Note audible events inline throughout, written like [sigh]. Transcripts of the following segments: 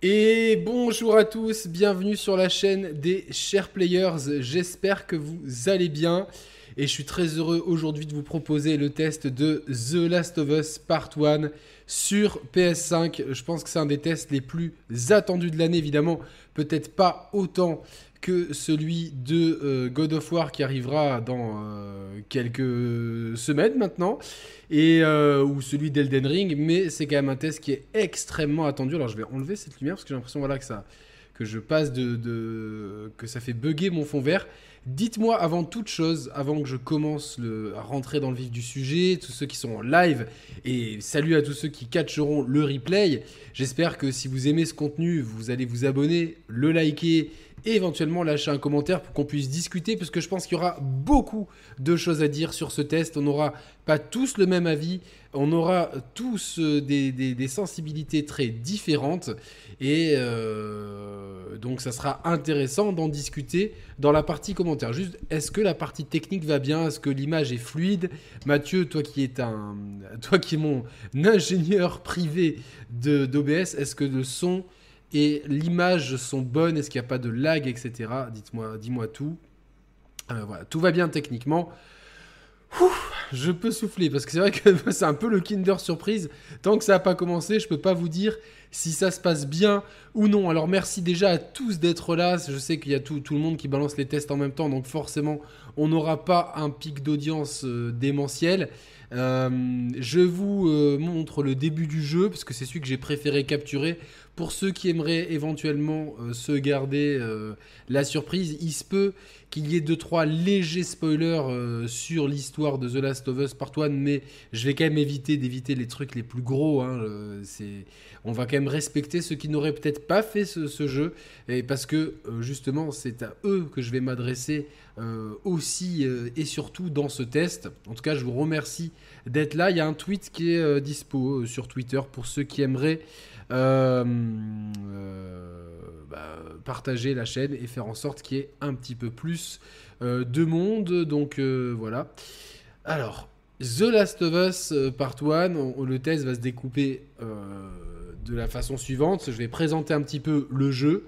Et bonjour à tous, bienvenue sur la chaîne des chers players. J'espère que vous allez bien. Et je suis très heureux aujourd'hui de vous proposer le test de The Last of Us Part 1 sur PS5. Je pense que c'est un des tests les plus attendus de l'année, évidemment. Peut-être pas autant que celui de euh, God of War qui arrivera dans euh, quelques semaines maintenant, et, euh, ou celui d'Elden Ring, mais c'est quand même un test qui est extrêmement attendu. Alors je vais enlever cette lumière parce que j'ai l'impression voilà, que, ça, que je passe de, que ça fait bugger mon fond vert. Dites-moi avant toute chose, avant que je commence à rentrer dans le vif du sujet, tous ceux qui sont en live, et salut à tous ceux qui catcheront le replay. J'espère que si vous aimez ce contenu, vous allez vous abonner, le liker éventuellement lâcher un commentaire pour qu'on puisse discuter, parce que je pense qu'il y aura beaucoup de choses à dire sur ce test. On n'aura pas tous le même avis, on aura tous euh, des, sensibilités très différentes, et euh, donc ça sera intéressant d'en discuter dans la partie commentaire. Juste, est-ce que la partie technique va bien? Est-ce que l'image est fluide? Mathieu, toi un, toi qui es mon ingénieur privé d'OBS, est-ce que le son et l'image sont bonnes, est-ce qu'il n'y a pas de lag, etc. Dites-moi, dis-moi tout. Euh, voilà, tout va bien techniquement. je peux souffler parce que c'est vrai que [laughs] c'est un peu le Kinder surprise. Tant que ça n'a pas commencé, je peux pas vous dire si ça se passe bien ou non. Alors merci déjà à tous d'être là. Je sais qu'il y a tout, le monde qui balance les tests en même temps, donc forcément on n'aura pas un pic d'audience euh, démentiel. Euh, je vous montre le début du jeu parce que c'est celui que j'ai préféré capturer pour ceux qui aimeraient éventuellement euh, se garder euh, la surprise, il se peut qu'il y ait deux trois légers spoilers euh, sur l'histoire de The Last of Us Part 1, mais je vais quand même éviter d'éviter les trucs les plus gros. Hein, on va respecter ceux qui n'auraient peut-être pas fait ce, jeu, et parce que justement c'est à eux que je vais m'adresser aussi et surtout dans ce test. En tout cas, je vous remercie d'être là. Il y a un tweet qui est dispo sur Twitter pour ceux qui aimeraient euh, euh, bah, partager la chaîne et faire en sorte qu'il y ait un petit peu plus euh, de monde. Donc voilà. Alors, The Last of Us Part 1, le test va se découper de la façon suivante. Je vais présenter un petit peu le jeu.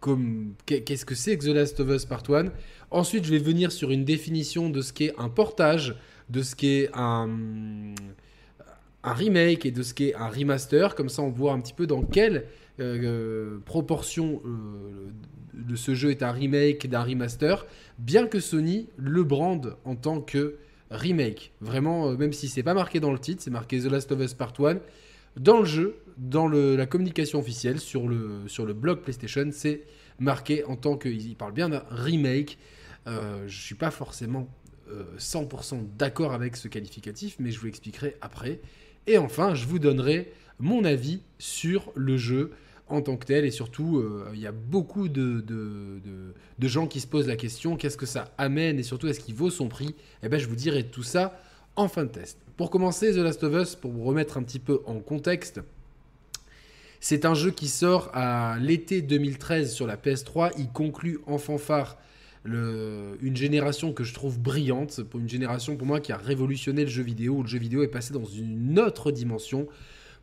comme qu'est-ce que c'est que The Last of Us Part 1. Ensuite, je vais venir sur une définition de ce qu'est un portage, de ce qu'est un remake et de ce qu'est un remaster. Comme ça, on voit un petit peu dans quelle euh, euh, proportion euh, ce jeu est un remake d'un remaster, bien que Sony le brande en tant que remake. Vraiment, même si c'est pas marqué dans le titre, c'est marqué The Last of Us Part 1. Dans le jeu, dans la communication officielle, sur le, sur le blog PlayStation, c'est marqué en tant que. Il parle bien d'un remake. je suis pas forcément 100% d'accord avec ce qualificatif, mais je vous l'expliquerai après. Et enfin, je vous donnerai mon avis sur le jeu en tant que tel. Et surtout, euh, il y a beaucoup de, de, gens qui se posent la question qu'est-ce que ça amène et surtout est-ce qu'il vaut son prix? Eh bien, je vous dirai tout ça en fin de test. Pour commencer, The Last of Us, pour vous remettre un petit peu en contexte, c'est un jeu qui sort à l'été 2013 sur la PS3. Il conclut en fanfare une génération que je trouve brillante, pour une génération pour moi qui a révolutionné le jeu vidéo, où le jeu vidéo est passé dans une autre dimension.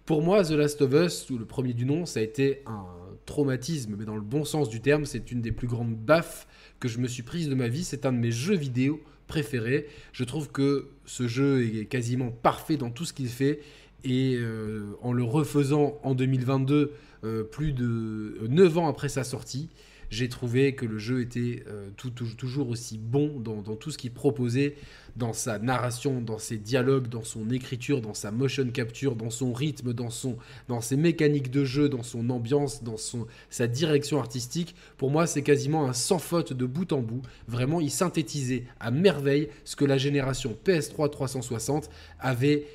Pour moi, The Last of Us, ou le premier du nom, ça a été un traumatisme, mais dans le bon sens du terme, c'est une des plus grandes baffes que je me suis prise de ma vie. C'est un de mes jeux vidéo préférés. Je trouve que ce jeu est quasiment parfait dans tout ce qu'il fait. Et euh, en le refaisant en 2022, euh, plus de 9 ans après sa sortie, j'ai trouvé que le jeu était euh, toujours aussi bon dans, tout ce qu'il proposait, dans sa narration, dans ses dialogues, dans son écriture, dans sa motion capture, dans son rythme, dans, son, dans ses mécaniques de jeu, dans son ambiance, dans sa direction artistique. Pour moi, c'est quasiment un sans faute de bout en bout. Vraiment, il synthétisait à merveille ce que la génération PS3 360 avait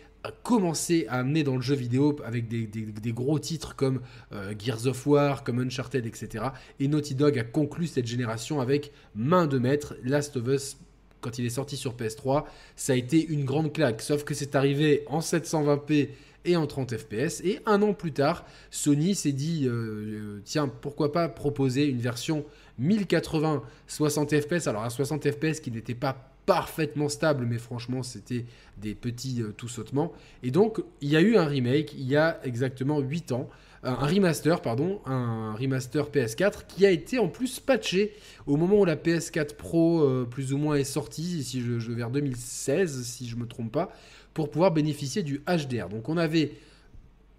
commencé à amener dans le jeu vidéo avec des, gros titres comme euh, Gears of War, comme Uncharted, etc. Et Naughty Dog a conclu cette génération avec main de maître. Last of Us, quand il est sorti sur PS3, ça a été une grande claque. Sauf que c'est arrivé en 720p et en 30 fps. Et un an plus tard, Sony s'est dit euh, euh, tiens, pourquoi pas proposer une version 1080 60 fps Alors à 60 fps qui n'était pas parfaitement stable, mais franchement, c'était des petits tout sautements. Et donc, il y a eu un remake il y a exactement 8 ans un remaster, pardon, un remaster PS4 qui a été en plus patché au moment où la PS4 Pro euh, plus ou moins est sortie, si je, je, vers 2016 si je me trompe pas, pour pouvoir bénéficier du HDR. Donc on avait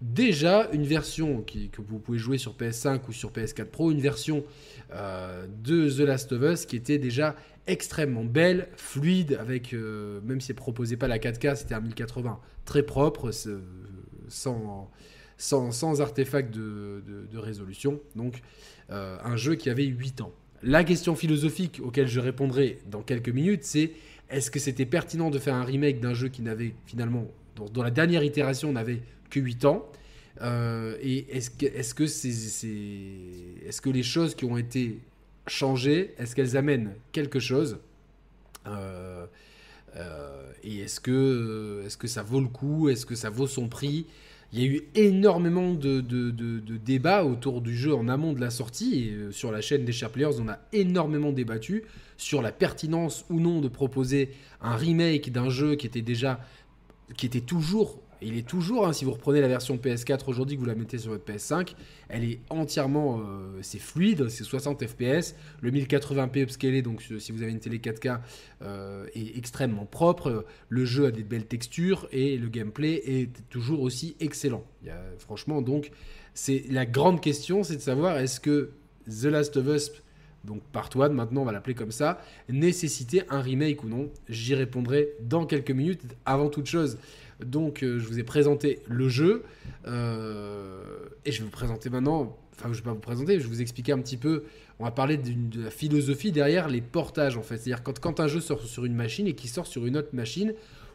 déjà une version que vous pouvez jouer sur PS5 ou sur PS4 Pro, une version euh, de The Last of Us qui était déjà extrêmement belle, fluide, avec euh, même si elle proposait pas la 4K, c'était un 1080 très propre, sans sans, artefact de, résolution. Donc euh, un jeu qui avait 8 ans. La question philosophique auquel je répondrai dans quelques minutes, c'est est-ce que c'était pertinent de faire un remake d'un jeu qui n'avait finalement, dans, la dernière itération, n'avait que 8 ans. Euh, Et est-ce que, est-ce, que c'est, est-ce que les choses qui ont été changées, est-ce qu'elles amènent quelque chose? Euh, Et est-ce que, est-ce que ça vaut le coup? Est-ce que ça vaut son prix? Il y a eu énormément de, débats autour du jeu en amont de la sortie. Et euh, sur la chaîne des Share Players, on a énormément débattu sur la pertinence ou non de proposer un remake d'un jeu qui était déjà, qui était toujours il est toujours, hein, si vous reprenez la version PS4 aujourd'hui, que vous la mettez sur votre PS5, elle est entièrement, euh, c'est fluide, c'est 60 FPS. Le 1080p upscalé, donc si vous avez une télé 4K, euh, est extrêmement propre. Le jeu a des belles textures et le gameplay est toujours aussi excellent. franchement, donc, c'est la grande question, c'est de savoir est-ce que The Last of Us donc Part 1, maintenant on va l'appeler comme ça, nécessitait un remake ou non? J'y répondrai dans quelques minutes. Avant toute chose, donc, euh, je vous ai présenté le jeu. Euh, et je vais vous présenter maintenant. Enfin, je ne vais pas vous présenter, je vais vous expliquer un petit peu. On va parler de la philosophie derrière les portages, en fait. C'est-à-dire, quand, quand un jeu sort sur une machine et qu'il sort sur une autre machine,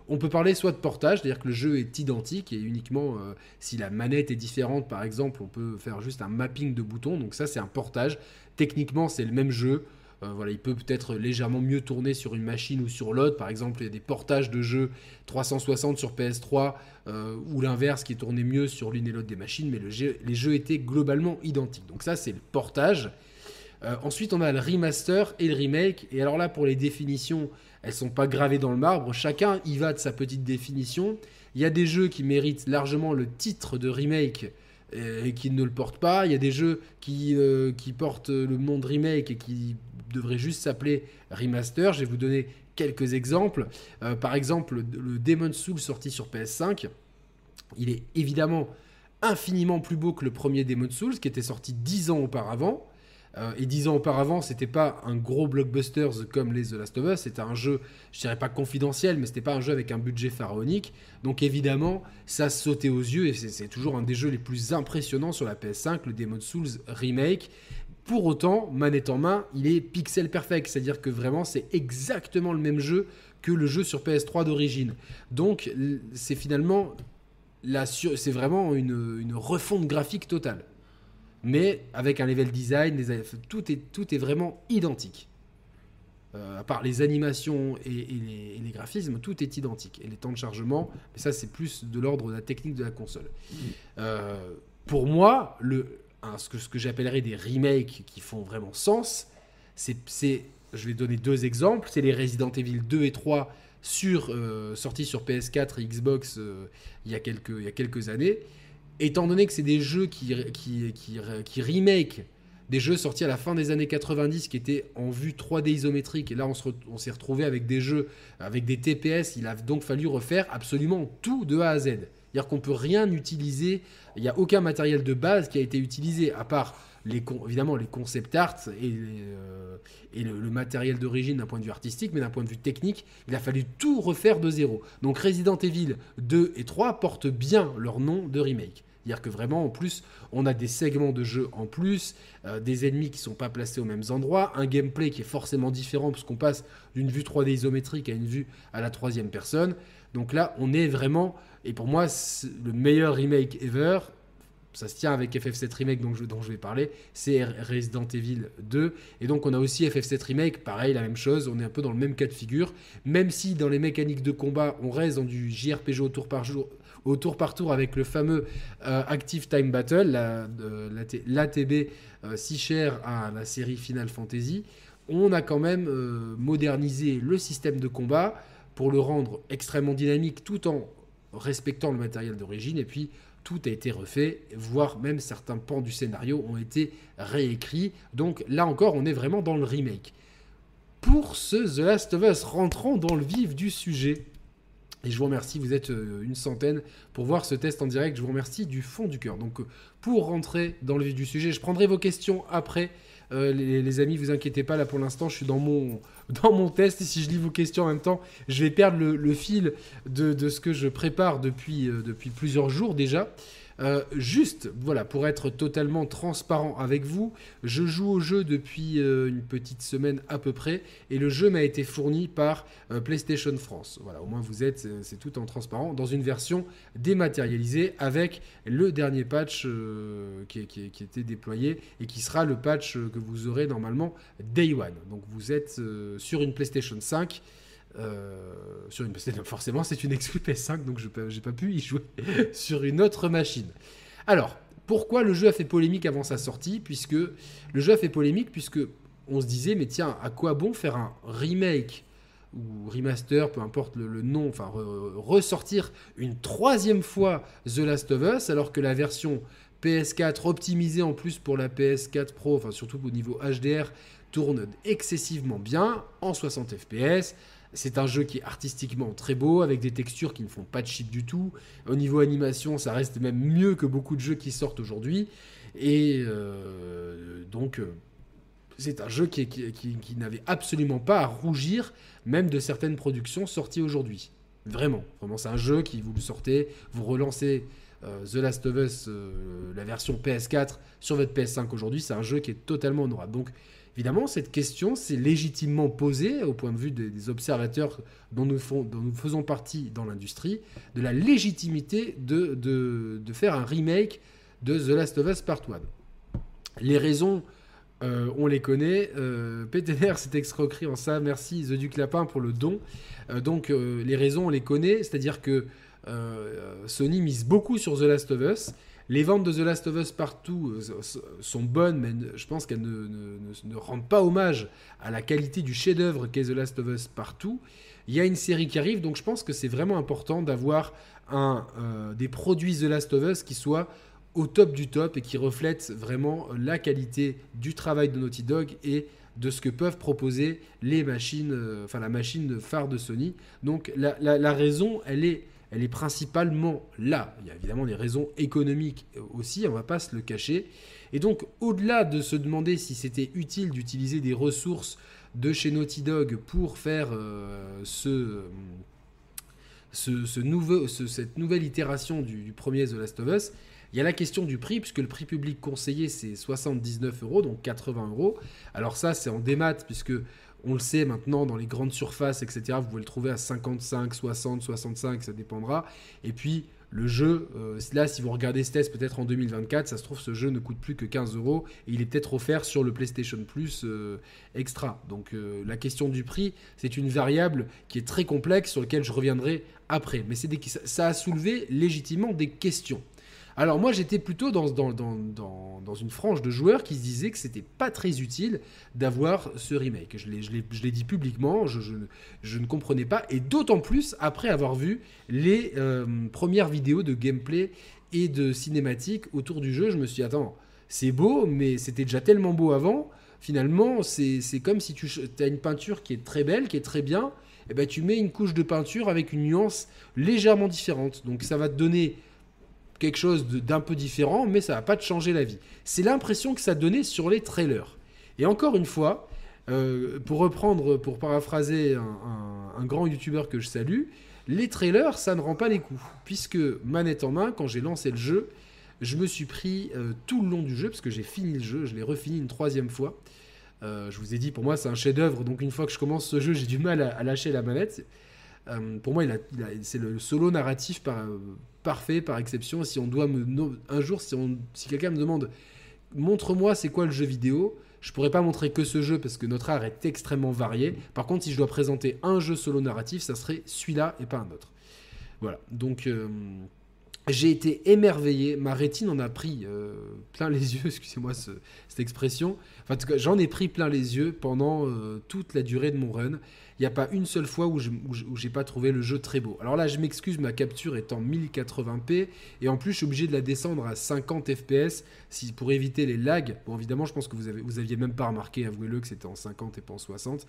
on peut parler soit de portage, c'est-à-dire que le jeu est identique et uniquement euh, si la manette est différente, par exemple, on peut faire juste un mapping de boutons. Donc, ça, c'est un portage. Techniquement, c'est le même jeu. Euh, voilà, il peut peut-être légèrement mieux tourner sur une machine ou sur l'autre. Par exemple, il y a des portages de jeux 360 sur PS3 euh, ou l'inverse qui tournait mieux sur l'une et l'autre des machines, mais les jeux étaient globalement identiques. Donc ça, c'est le portage. Euh, ensuite, on a le remaster et le remake. Et alors là, pour les définitions, elles sont pas gravées dans le marbre. Chacun y va de sa petite définition. Il y a des jeux qui méritent largement le titre de remake et qui ne le portent pas. Il y a des jeux qui, portent le nom de remake et qui devrait juste s'appeler remaster. Je vais vous donner quelques exemples. Euh, par exemple, le Demon Soul sorti sur PS5, il est évidemment infiniment plus beau que le premier Demon Souls qui était sorti 10 ans auparavant. Euh, et 10 ans auparavant, c'était pas un gros blockbuster comme les The Last of Us, c'était un jeu, je dirais pas confidentiel, mais c'était pas un jeu avec un budget pharaonique. Donc évidemment, ça sautait aux yeux et c'est toujours un des jeux les plus impressionnants sur la PS5, le Demon Souls Remake. Pour autant, manette en main, il est pixel perfect, c'est-à-dire que vraiment c'est exactement le même jeu que le jeu sur PS3 d'origine. Donc c'est finalement c'est vraiment une, refonte graphique totale. Mais avec un level design, tout, est, tout est vraiment identique. Euh, à part les animations et, les, graphismes, tout est identique. Et les temps de chargement, mais ça c'est plus de l'ordre de la technique de la console. Euh, pour moi, le, ce que, ce j'appellerais des remakes qui font vraiment sens, je vais donner deux exemples, c'est les Resident Evil 2 et 3 sur, euh, sortis sur PS4 et Xbox euh, il, y a quelques, années. Étant donné que c'est des jeux qui, qui, remake des jeux sortis à la fin des années 90 qui étaient en vue 3D isométrique, et là on s'est retrouvé avec des jeux avec des TPS, il a donc fallu refaire absolument tout de A à Z. C'est-à-dire qu'on peut rien utiliser, il n'y a aucun matériel de base qui a été utilisé, à part les, évidemment les concept art et, euh, le, matériel d'origine d'un point de vue artistique, mais d'un point de vue technique, il a fallu tout refaire de zéro. Donc Resident Evil 2 et 3 portent bien leur nom de remake. C'est-à-dire que vraiment, en plus, on a des segments de jeu en plus, euh, des ennemis qui ne sont pas placés aux mêmes endroits, un gameplay qui est forcément différent puisqu'on passe d'une vue 3D isométrique à une vue à la troisième personne. Donc là, on est vraiment et pour moi, le meilleur remake ever, ça se tient avec FF7 Remake dont je, vais parler, c'est Resident Evil 2. Et donc on a aussi FF7 Remake, pareil, la même chose, on est un peu dans le même cas de figure, même si dans les mécaniques de combat, on reste dans du JRPG au tour par jour, tour par tour avec le fameux euh, Active Time Battle, l'ATB la, euh, si cher à la série Final Fantasy on a quand même modernisé le système de combat pour le rendre extrêmement dynamique tout en respectant le matériel d'origine. Et puis, tout a été refait, voire même certains pans du scénario ont été réécrits. Donc là encore, on est vraiment dans le remake. Pour ce The Last of Us, rentrons dans le vif du sujet. Et je vous remercie, vous êtes euh, une centaine pour voir ce test en direct. Je vous remercie du fond du cœur. Donc, euh, pour rentrer dans le vif du sujet, je prendrai vos questions après. Euh, les, amis, vous inquiétez pas, là pour l'instant, je suis [laughs] dans mon, test. Et si je lis vos questions en même temps, je vais perdre le, fil de, ce que je prépare depuis, depuis plusieurs jours déjà. Euh, juste, voilà, pour être totalement transparent avec vous, je joue au jeu depuis euh, une petite semaine à peu près, et le jeu m'a été fourni par euh, PlayStation France. Voilà, au moins vous êtes, c'est tout en transparent, dans une version dématérialisée avec le dernier patch qui, qui, qui, était déployé et qui sera le patch que vous aurez normalement Day One. Donc vous êtes sur une PlayStation 5. Euh, sur [laughs] forcément c'est une exclu PS5 donc je n'ai pas pu y jouer [laughs] sur une autre machine. Alors pourquoi le jeu a fait polémique avant sa sortie puisque le jeu a fait polémique puisque on se disait mais tiens à quoi bon faire un remake ou remaster, peu importe le, nom, enfin ressortir une troisième fois The Last of Us alors que la version PS4 optimisée en plus pour la PS4 Pro, enfin surtout au niveau HDR, tourne excessivement bien en 60 fps c'est un jeu qui est artistiquement très beau, avec des textures qui ne font pas de shit du tout. Au niveau animation, ça reste même mieux que beaucoup de jeux qui sortent aujourd'hui. Et euh, donc, euh, c'est un jeu qui, n'avait absolument pas à rougir, même de certaines productions sorties aujourd'hui. Vraiment, vraiment, c'est un jeu qui vous le sortez, vous relancez euh, The Last of Us, la version PS4 sur votre PS5 aujourd'hui, c'est un jeu qui est totalement honorable. Donc, Évidemment, cette question s'est légitimement posée au point de vue des, observateurs dont nous, faisons partie dans l'industrie, de la légitimité de, faire un remake de The Last of Us Part 1. Les raisons, euh, on les connaît. Euh, PTR s'est escroquerie en ça. Merci The Duc Lapin pour le don. Euh, donc euh, les raisons, on les connaît. C'est-à-dire que Sony mise beaucoup sur The Last of Us. Les ventes de The Last of Us partout euh, sont bonnes, mais je pense qu'elles ne, rendent pas hommage à la qualité du chef-d'œuvre qu'est The Last of Us partout. Il y a une série qui arrive, donc je pense que c'est vraiment important d'avoir euh, des produits The Last of Us qui soient au top du top et qui reflètent vraiment la qualité du travail de Naughty Dog et de ce que peuvent proposer les machines, euh, enfin la machine phare de Sony. Donc la raison, elle est elle est principalement là. Il y a évidemment des raisons économiques aussi, on ne va pas se le cacher. Et donc, au-delà de se demander si c'était utile d'utiliser des ressources de chez Naughty Dog pour faire euh, ce, ce, nouveau, cette nouvelle itération du, du, premier The Last of Us, il y a la question du prix, puisque le prix public conseillé c'est 79 euros, donc 80 euros. Alors ça, c'est en démat, puisque on le sait maintenant dans les grandes surfaces, etc. Vous pouvez le trouver à 55, 60, 65, ça dépendra. Et puis le jeu, euh, là, si vous regardez ce test peut-être en 2024, ça se trouve, ce jeu ne coûte plus que 15 euros et il est peut-être offert sur le PlayStation Plus euh, extra. Donc euh, la question du prix, c'est une variable qui est très complexe sur laquelle je reviendrai après. Mais c'est ça a soulevé légitimement des questions. Alors moi j'étais plutôt dans, une frange de joueurs qui se disaient que c'était pas très utile d'avoir ce remake. Je l'ai dit publiquement, je, ne comprenais pas, et d'autant plus après avoir vu les euh, premières vidéos de gameplay et de cinématique autour du jeu, je me suis dit, attends, c'est beau, mais c'était déjà tellement beau avant, finalement c'est comme si tu as une peinture qui est très belle, qui est très bien, et eh ben tu mets une couche de peinture avec une nuance légèrement différente. Donc ça va te donner quelque chose d'un peu différent, mais ça va pas te changer la vie. C'est l'impression que ça donnait sur les trailers. Et encore une fois, euh, pour reprendre, pour paraphraser un, grand youtubeur que je salue, les trailers, ça ne rend pas les coups. Puisque, manette en main, quand j'ai lancé le jeu, je me suis pris euh, tout le long du jeu, parce que j'ai fini le jeu, je l'ai refini une troisième fois. Euh, je vous ai dit, pour moi, c'est un chef-d'œuvre, donc une fois que je commence ce jeu, j'ai du mal à, lâcher la manette. pour moi, c'est le solo narratif par, parfait par exception. Si on doit me un jour, si, quelqu'un me demande montre-moi c'est quoi le jeu vidéo, je pourrais pas montrer que ce jeu parce que notre art est extrêmement varié. Par contre, si je dois présenter un jeu solo narratif, ça serait celui-là et pas un autre. Voilà. Donc euh, j'ai été émerveillé, ma rétine en a pris euh, plein les [laughs] yeux, excusez-moi cette expression. Enfin, en tout cas, j'en ai pris plein les yeux pendant euh, toute la durée de mon run. Il n'y a pas une seule fois où je n'ai pas trouvé le jeu très beau. Alors là, je m'excuse, ma capture est en 1080p et en plus, je suis obligé de la descendre à 50 fps pour éviter les lags. Bon, évidemment, je pense que vous, avez, vous aviez même pas remarqué, avouez-le, que c'était en 50 et pas en 60.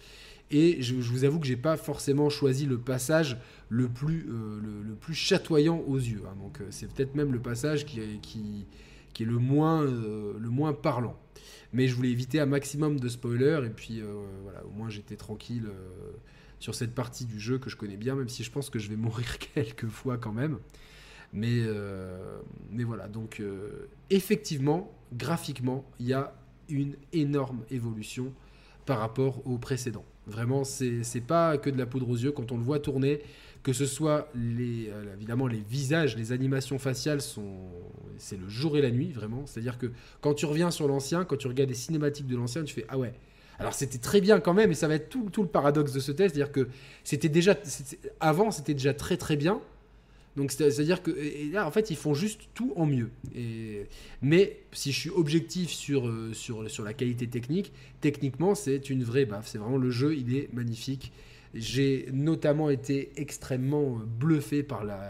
Et je, vous avoue que j'ai pas forcément choisi le passage le plus, euh, chatoyant aux yeux. Hein. Donc, euh, c'est peut-être même le passage qui, qui est le moins, euh, le moins parlant. Mais je voulais éviter un maximum de spoilers et puis euh, voilà, au moins j'étais tranquille euh, sur cette partie du jeu que je connais bien, même si je pense que je vais [laughs] mourir quelques fois quand même. Mais, mais voilà, donc effectivement, graphiquement, il y a une énorme évolution par rapport au précédent. Vraiment, c'est pas que de la poudre aux yeux. Quand on le voit tourner, que ce soit euh, évidemment les visages, les animations faciales sont, c'est le jour et la nuit vraiment. C'est-à-dire que quand tu reviens sur l'ancien, quand tu regardes les cinématiques de l'ancien, tu fais ah ouais. Alors c'était très bien quand même, et ça va être tout, tout le paradoxe de ce test, c'est-à-dire que c'était déjà, avant c'était déjà très très bien. Donc c'est-à-dire que là en fait ils font juste tout en mieux. Et, mais si je suis objectif sur, euh, sur, sur la qualité technique, techniquement c'est une vraie baffe. C'est vraiment le jeu, il est magnifique. J'ai notamment été extrêmement bluffé par, la,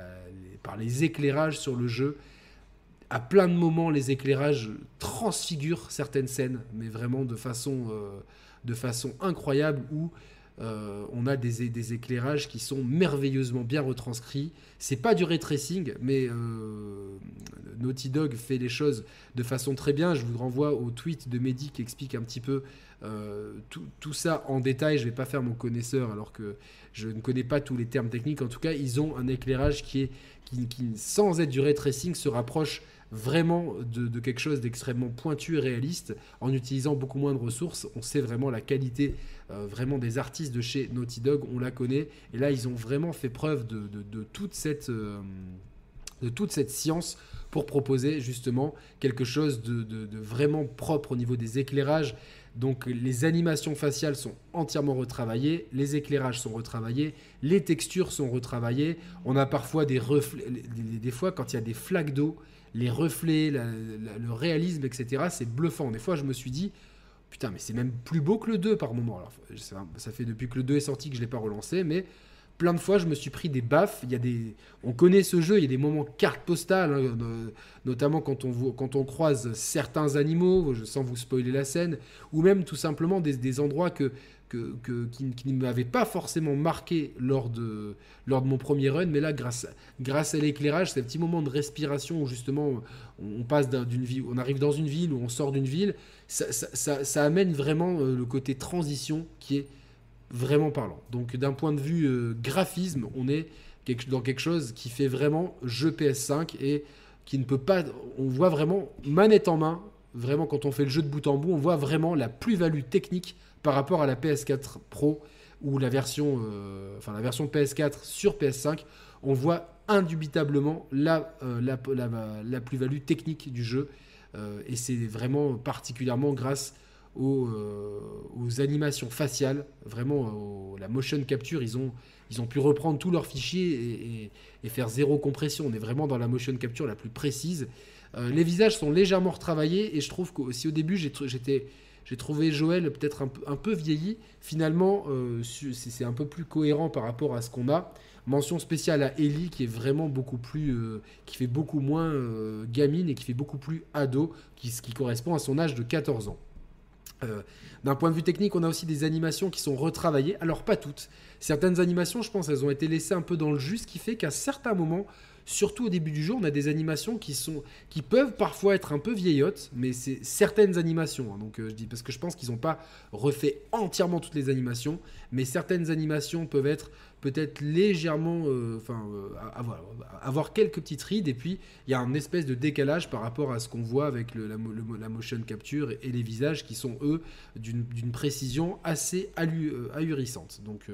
par les éclairages sur le jeu. À plein de moments, les éclairages transfigurent certaines scènes, mais vraiment de façon, euh, de façon incroyable, où euh, on a des, éclairages qui sont merveilleusement bien retranscrits. C'est pas du ray tracing, mais euh, Naughty Dog fait les choses de façon très bien. Je vous renvoie au tweet de Mehdi qui explique un petit peu euh, tout, ça en détail. Je vais pas faire mon connaisseur alors que je ne connais pas tous les termes techniques. En tout cas, ils ont un éclairage qui est sans être du ray tracing se rapproche vraiment de, quelque chose d'extrêmement pointu et réaliste en utilisant beaucoup moins de ressources. On sait vraiment la qualité euh, vraiment des artistes de chez Naughty Dog, on la connaît. Et là, ils ont vraiment fait preuve de, toute cette... Euh, de toute cette science pour proposer justement quelque chose de, vraiment propre au niveau des éclairages. Donc les animations faciales sont entièrement retravaillées, les éclairages sont retravaillés, les textures sont retravaillées. On a parfois des reflets, des fois quand il y a des flaques d'eau, les reflets, le réalisme, etc. C'est bluffant. Des fois, je me suis dit, putain, mais c'est même plus beau que le 2 par moment. Alors, ça, fait depuis que le 2 est sorti que je ne l'ai pas relancé, mais plein de fois, je me suis pris des baffes. Il y a des, on connaît ce jeu, il y a des moments carte postale, hein, notamment quand on, quand on croise certains animaux, sans vous spoiler la scène, ou même tout simplement des endroits que que, qui, ne m'avait pas forcément marqué lors de, lors de mon premier run, mais là, grâce, grâce à l'éclairage, c'est un petit moment de respiration où justement on, passe d'une vie, on arrive dans une ville ou on sort d'une ville, ça, ça, ça, amène vraiment euh, le côté transition qui est vraiment parlant. Donc d'un point de vue euh, graphisme, on est dans quelque chose qui fait vraiment jeu PS5 et qui ne peut pas, on voit vraiment manette en main, vraiment quand on fait le jeu de bout en bout, on voit vraiment la plus-value technique par rapport à la PS4 Pro ou la version, euh, enfin la version PS4 sur PS5, on voit indubitablement la, euh, la, la, plus-value technique du jeu. Euh, et c'est vraiment particulièrement grâce aux, aux animations faciales, vraiment la motion capture, ils ont, ils ont pu reprendre tous leurs fichiers et, faire zéro compression. On est vraiment dans la motion capture la plus précise. les visages sont légèrement retravaillés et je trouve que si au début j'étais j'ai trouvé Joël peut-être un, peu vieilli. Finalement, euh, c'est un peu plus cohérent par rapport à ce qu'on a. Mention spéciale à Ellie qui est vraiment beaucoup plus, euh, qui fait beaucoup moins euh, gamine et qui fait beaucoup plus ado, ce qui correspond à son âge de 14 ans. D'un point de vue technique, on a aussi des animations qui sont retravaillées. Alors pas toutes. Certaines animations, je pense, elles ont été laissées un peu dans le jus, ce qui fait qu'à certains moments, surtout au début du jeu, on a des animations qui peuvent parfois être un peu vieillottes, mais c'est certaines animations. Hein. donc euh, je dis parce que je pense qu'ils n'ont pas refait entièrement toutes les animations, mais certaines animations peuvent être peut-être légèrement, euh, enfin, euh, avoir, avoir, quelques petites rides, et puis il y a un espèce de décalage par rapport à ce qu'on voit avec la, motion capture et, les visages qui sont eux d'une précision assez ahurissante. Donc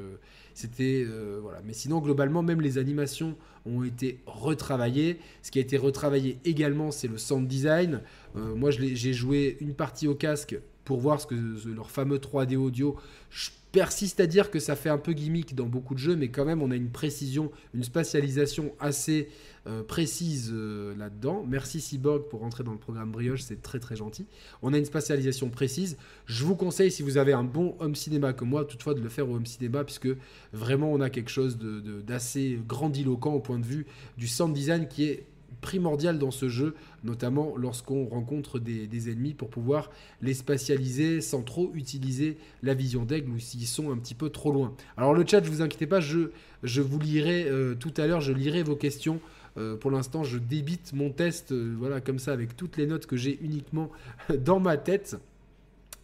c'était voilà, mais sinon globalement même les animations ont été retravaillés. Ce qui a été retravaillé également, c'est le sound design. Euh, moi, j'ai joué une partie au casque pour voir ce que leur fameux 3D audio. Je persiste à dire que ça fait un peu gimmick dans beaucoup de jeux, mais quand même, on a une précision, une spatialisation assez euh, précise euh, là-dedans. Merci Cyborg pour rentrer dans le programme Brioche, c'est très très gentil. On a une spatialisation précise. Je vous conseille, si vous avez un bon home cinéma comme moi, toutefois de le faire au home cinéma, puisque vraiment on a quelque chose d'assez grandiloquent au point de vue du sound design qui est primordial dans ce jeu, notamment lorsqu'on rencontre des, ennemis pour pouvoir les spatialiser sans trop utiliser la vision d'aigle ou s'ils sont un petit peu trop loin. Alors le chat, je vous inquiétez pas, je, vous lirai euh, tout à l'heure, je lirai vos questions. Euh, pour l'instant, je débite mon test, euh, voilà, comme ça, avec toutes les notes que j'ai uniquement [laughs] dans ma tête.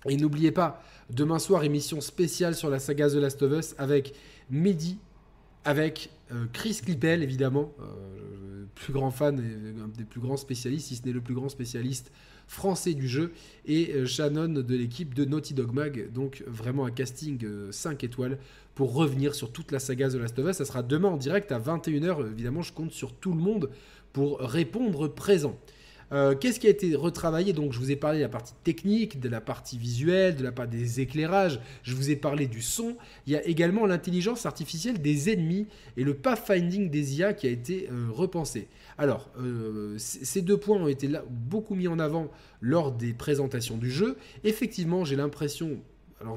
Et n'oubliez pas, demain soir, émission spéciale sur la saga The Last of Us avec Mehdi, avec Chris Clippel, évidemment plus grand fan et un des plus grands spécialistes, si ce n'est le plus grand spécialiste français du jeu, et euh, Shannon de l'équipe de Naughty Dog Mag, donc vraiment un casting 5 euh, étoiles pour revenir sur toute la saga The Last of Us. Ça sera demain en direct à 21h, évidemment je compte sur tout le monde pour répondre présent. Euh, qu'est-ce qui a été retravaillé Donc, je vous ai parlé de la partie technique, de la partie visuelle, de la part des éclairages. Je vous ai parlé du son. Il y a également l'intelligence artificielle des ennemis et le pathfinding des IA qui a été euh, repensé. Alors, euh, ces deux points ont été beaucoup mis en avant lors des présentations du jeu. Effectivement, j'ai l'impression. Alors,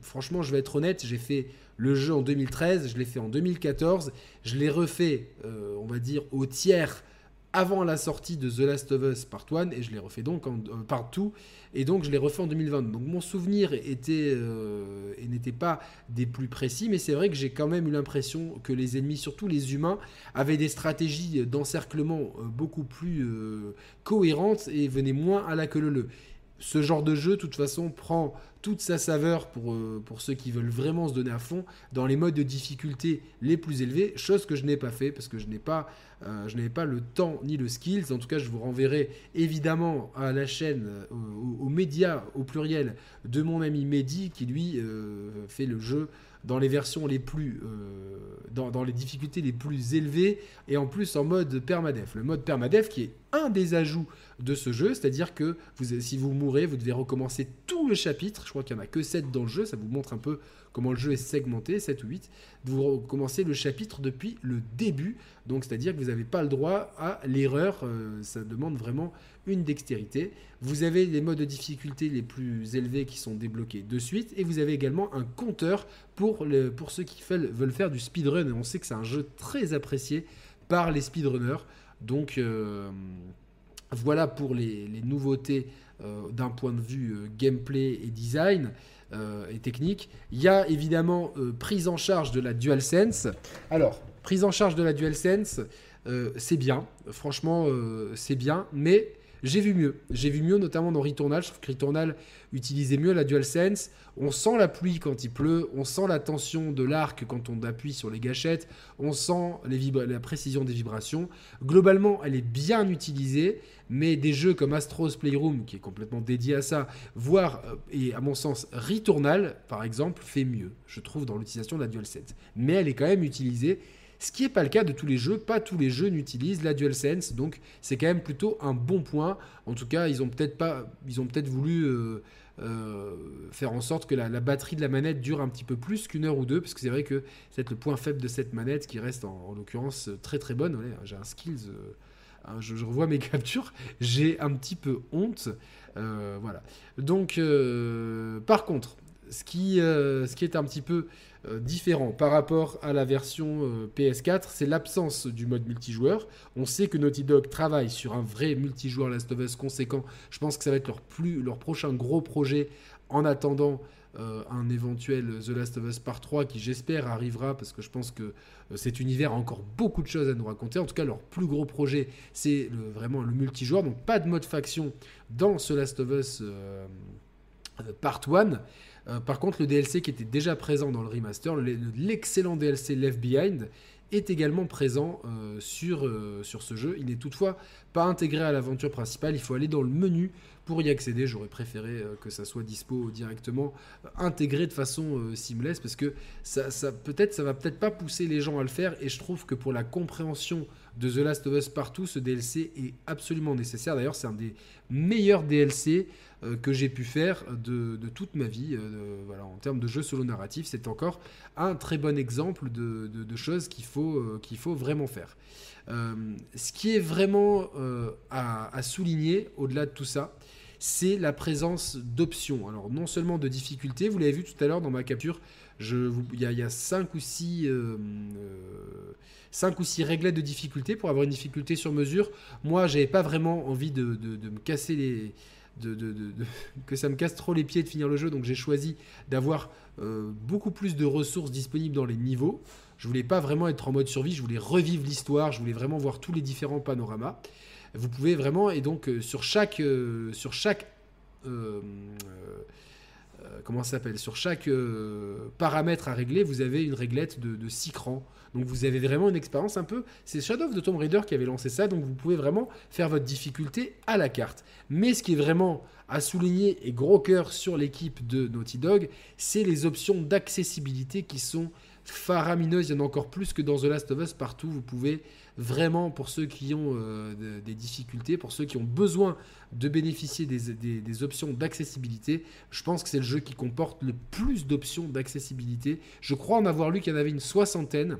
franchement, je vais être honnête, j'ai fait le jeu en 2013, je l'ai fait en 2014, je l'ai refait, on va dire, au tiers avant la sortie de The Last of Us Part 1 et je l'ai refait donc en, euh, et donc je l'ai refait en 2020. Donc mon souvenir était euh, et n'était pas des plus précis, mais c'est vrai que j'ai quand même eu l'impression que les ennemis, surtout les humains, avaient des stratégies d'encerclement euh, beaucoup plus cohérentes et venaient moins à la queue leu. Ce genre de jeu, de toute façon, prend toute sa saveur pour, pour ceux qui veulent vraiment se donner à fond dans les modes de difficulté les plus élevés, chose que je n'ai pas fait parce que je n'ai pas euh, le temps ni le skills. En tout cas, je vous renverrai évidemment à la chaîne, euh, aux, médias au pluriel de mon ami Mehdi qui lui euh, fait le jeu dans les versions les plus. dans, les difficultés les plus élevées et en plus en mode permadef. Le mode permadef qui est un des ajouts de ce jeu, c'est-à-dire que si vous mourrez, vous devez recommencer tout le chapitre. Je crois qu'il n'y en a que 7 dans le jeu, ça vous montre un peu comment le jeu est segmenté, 7 ou 8. Vous recommencez le chapitre depuis le début, donc c'est-à-dire que vous n'avez pas le droit à l'erreur, euh, ça demande vraiment une dextérité. Vous avez les modes de difficulté les plus élevés qui sont débloqués de suite, et vous avez également un compteur pour, ceux qui veulent faire du speedrun, on sait que c'est un jeu très apprécié par les speedrunners, donc... Euh, voilà pour les, nouveautés euh, d'un point de vue gameplay et design. Euh, et technique. Il y a évidemment euh, prise en charge de la DualSense. Alors, prise en charge de la DualSense, euh, c'est bien. Franchement, c'est bien. Mais j'ai vu mieux. J'ai vu mieux, notamment dans Returnal. Je trouve que Returnal utilisait mieux la DualSense. On sent la pluie quand il pleut. On sent la tension de l'arc quand on appuie sur les gâchettes. On sent la précision des vibrations. Globalement, elle est bien utilisée. Mais des jeux comme Astro's Playroom, qui est complètement dédié à ça, voire, euh, et à mon sens, Returnal, par exemple, fait mieux, je trouve, dans l'utilisation de la DualSense. Mais elle est quand même utilisée. Ce qui n'est pas le cas de tous les jeux. Pas tous les jeux n'utilisent la DualSense, donc c'est quand même plutôt un bon point. En tout cas, ils ont peut-être pas, ils ont peut-être voulu euh, euh, faire en sorte que la, batterie de la manette dure un petit peu plus qu'une heure ou deux, parce que c'est vrai que c'est le point faible de cette manette qui reste en, l'occurrence très très bonne. J'ai un skills. Je, revois mes [laughs] captures, j'ai un petit peu honte. Euh, voilà. Donc, par contre, ce qui, ce qui est un petit peu euh, différent par rapport à la version euh, PS4, c'est l'absence du mode multijoueur. On sait que Naughty Dog travaille sur un vrai multijoueur Last of Us conséquent. Je pense que ça va être leur, plus, leur prochain gros projet en attendant euh, un éventuel The Last of Us Part 3 qui j'espère arrivera parce que je pense que cet univers a encore beaucoup de choses à nous raconter. En tout cas, leur plus gros projet, c'est vraiment le multijoueur. Donc pas de mode faction dans ce Last of Us Part 1. Euh, par contre, le DLC qui était déjà présent dans le remaster, l'excellent DLC Left Behind, est également présent euh, sur, euh, sur ce jeu. Il n'est toutefois pas intégré à l'aventure principale. Il faut aller dans le menu pour y accéder. J'aurais préféré que ça soit dispo directement, intégré de façon seamless, parce que ça, ça peut-être, ça va peut-être pas pousser les gens à le faire. Et je trouve que pour la compréhension de The Last of Us Partout, ce DLC est absolument nécessaire. D'ailleurs, c'est un des meilleurs DLC que j'ai pu faire de, toute ma vie. Euh, voilà, en termes de jeu solo narratif, c'est encore un très bon exemple de, choses qu'il faut, euh, faut vraiment faire. ce qui est vraiment à, souligner au-delà de tout ça, c'est la présence d'options. Alors non seulement de difficultés, vous l'avez vu tout à l'heure dans ma capture, il y, a 5 ou 6 5 ou 6 réglettes de difficulté pour avoir une difficulté sur mesure. Moi, j'avais pas vraiment envie de, me casser les, que ça me casse trop les pieds de finir le jeu. Donc j'ai choisi d'avoir euh, beaucoup plus de ressources disponibles dans les niveaux. Je voulais pas vraiment être en mode survie, je voulais revivre l'histoire, je voulais vraiment voir tous les différents panoramas. Vous pouvez vraiment, et donc euh, sur chaque, euh, sur chaque comment ça s'appelle Sur chaque paramètre à régler, vous avez une réglette de, de 6 crans. Donc vous avez vraiment une expérience un peu. C'est Shadow of the Tomb Raider qui avait lancé ça, donc vous pouvez vraiment faire votre difficulté à la carte. Mais ce qui est vraiment à souligner et gros cœur sur l'équipe de Naughty Dog, c'est les options d'accessibilité qui sont faramineuses. Il y en a encore plus que dans The Last of Us partout. Vous pouvez vraiment, pour ceux qui ont euh, des difficultés, pour ceux qui ont besoin de bénéficier des options d'accessibilité, je pense que c'est le jeu qui comporte le plus d'options d'accessibilité. Je crois en avoir lu qu'il y en avait une soixantaine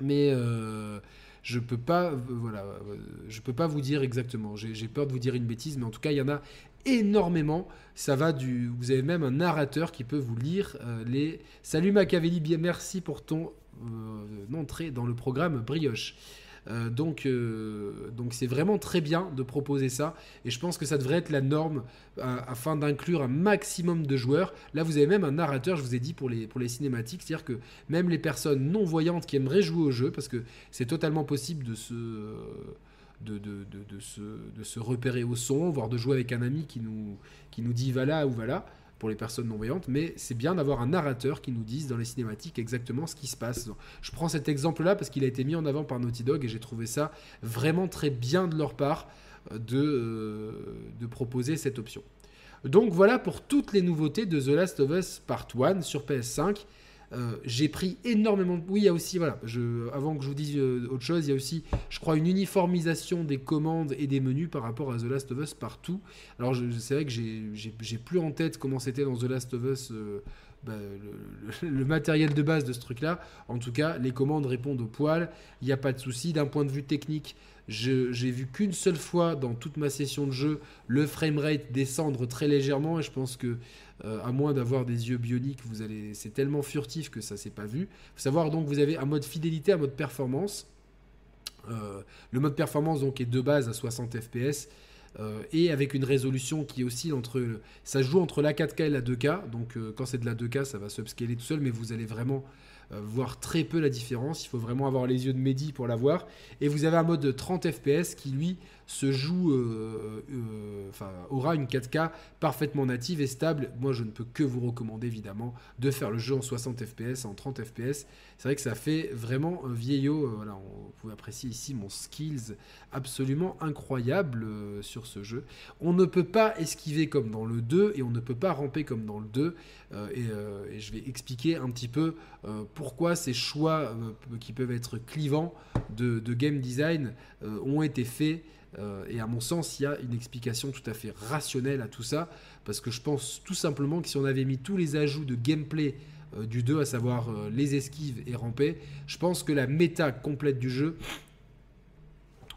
mais euh, je peux euh, voilà, peux pas vous dire exactement. J'ai peur de vous dire une bêtise, mais en tout cas, il y en a énormément. Ça va du, vous avez même un narrateur qui peut vous lire les. Salut Machiavelli, bien merci pour ton entrée dans le programme Brioche. Euh, donc, euh, donc c'est vraiment très bien de proposer ça. Et je pense que ça devrait être la norme euh, afin d'inclure un maximum de joueurs. Là, vous avez même un narrateur, je vous ai dit, pour les, pour les cinématiques. C'est-à-dire que même les personnes non-voyantes qui aimeraient jouer au jeu, parce que c'est totalement possible de se... De, de, se, de se repérer au son, voire de jouer avec un ami qui nous, qui nous dit va là ou va là pour les personnes non-voyantes, mais c'est bien d'avoir un narrateur qui nous dise dans les cinématiques exactement ce qui se passe. Je prends cet exemple-là parce qu'il a été mis en avant par Naughty Dog et j'ai trouvé ça vraiment très bien de leur part euh, de, euh, de proposer cette option. Donc voilà pour toutes les nouveautés de The Last of Us Part 1 sur PS5. Euh, j'ai pris énormément de... Oui, il y a aussi, voilà, avant que je vous dise euh, autre chose, il y a aussi, je crois, une uniformisation des commandes et des menus par rapport à The Last of Us partout. Alors, c'est vrai que j'ai plus en tête comment c'était dans The Last of Us. Euh, bah, le, matériel de base de ce truc-là. En tout cas, les commandes répondent au poil. Il n'y a pas de souci. D'un point de vue technique, j'ai vu qu'une seule fois dans toute ma session de jeu le framerate descendre très légèrement. Et je pense que euh, à moins d'avoir des yeux bioniques, vous allez, c'est tellement furtif que ça s'est pas vu. Faut savoir donc vous avez un mode fidélité, un mode performance. Euh, le mode performance donc est de base à 60 fps euh, et avec une résolution qui oscille entre, ça joue entre la 4K et la 2K. Donc quand c'est de la 2K, ça va subscaler tout seul, mais vous allez vraiment voir très peu la différence. Il faut vraiment avoir les yeux de Mehdi pour la voir. Et vous avez un mode 30 fps qui lui se joue, euh, euh, aura une 4K parfaitement native et stable. Moi, je ne peux que vous recommander évidemment de faire le jeu en 60 fps, en 30 fps. C'est vrai que ça fait vraiment vieillot. Euh, vous apprécier ici mon skills absolument incroyable sur ce jeu. On ne peut pas esquiver comme dans le 2 et on ne peut pas ramper comme dans le 2. Et, je vais expliquer un petit peu pourquoi ces choix qui peuvent être clivants de game design ont été faits. Euh, et à mon sens, il y a une explication tout à fait rationnelle à tout ça, parce que je pense tout simplement que si on avait mis tous les ajouts de gameplay euh, du 2, à savoir euh, les esquives et ramper, je pense que la méta complète du jeu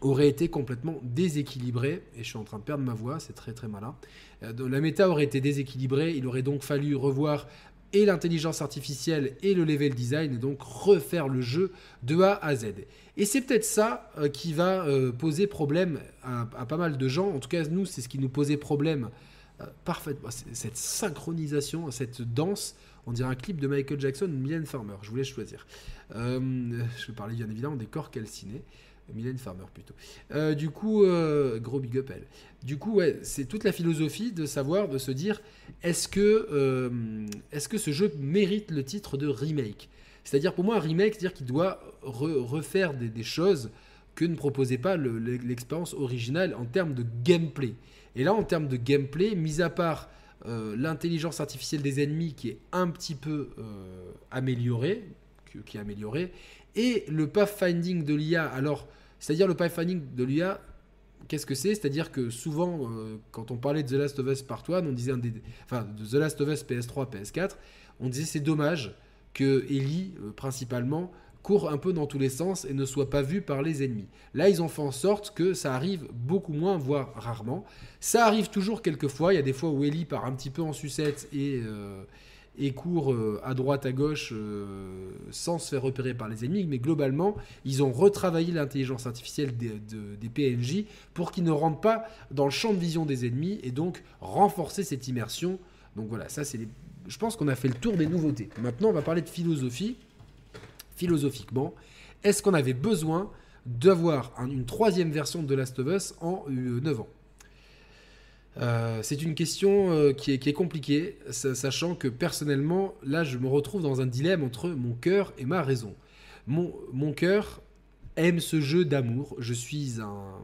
aurait été complètement déséquilibrée, et je suis en train de perdre ma voix, c'est très très malin. la méta aurait été déséquilibrée, il aurait donc fallu revoir et l'intelligence artificielle et le level design, donc refaire le jeu de A à Z. Et c'est peut-être ça euh, qui va euh, poser problème à, pas mal de gens. En tout cas, nous, c'est ce qui nous posait problème euh, parfaitement. Cette synchronisation, cette danse. On dirait un clip de Michael Jackson ou Mylène Farmer. Je voulais choisir. je vais parler bien évidemment des corps calcinés. Mylène Farmer plutôt. du coup, gros big up elle. Du coup, ouais, c'est toute la philosophie de savoir, de se dire, est-ce que, est-ce que ce jeu mérite le titre de remake? C'est-à-dire pour moi un remake, c'est-à-dire qu'il doit refaire des, choses que ne proposait pas l'expérience originale en termes de gameplay. Et là, en termes de gameplay, mis à part euh, l'intelligence artificielle des ennemis qui est un petit peu euh, améliorée, qui est améliorée, et le pathfinding de l'IA, alors C'est-à-dire le pathfinding de l'IA, qu'est-ce que c'est? C'est-à-dire que souvent, euh, quand on parlait de The Last of Us Part 1, on disait un des, enfin, de The Last of Us PS3, PS4, on disait c'est dommage que Ellie, euh, principalement, court un peu dans tous les sens et ne soit pas vu par les ennemis. Là, ils ont fait en sorte que ça arrive beaucoup moins, voire rarement. Ça arrive toujours quelquefois. Il y a des fois où Ellie part un petit peu en sucette et, euh, et court euh, à droite, à gauche, euh, sans se faire repérer par les ennemis. Mais globalement, ils ont retravaillé l'intelligence artificielle des, PNJ pour qu'ils ne rentrent pas dans le champ de vision des ennemis et donc renforcer cette immersion. Donc voilà, ça c'est Je pense qu'on a fait le tour des nouveautés. Maintenant, on va parler de philosophie philosophiquement, est-ce qu'on avait besoin d'avoir une troisième version de Last of Us en 9 euh, ans? Euh, c'est une question euh, qui, est, compliquée, sachant que personnellement, là, je me retrouve dans un dilemme entre mon cœur et ma raison. Mon, cœur aime ce jeu d'amour. Je suis un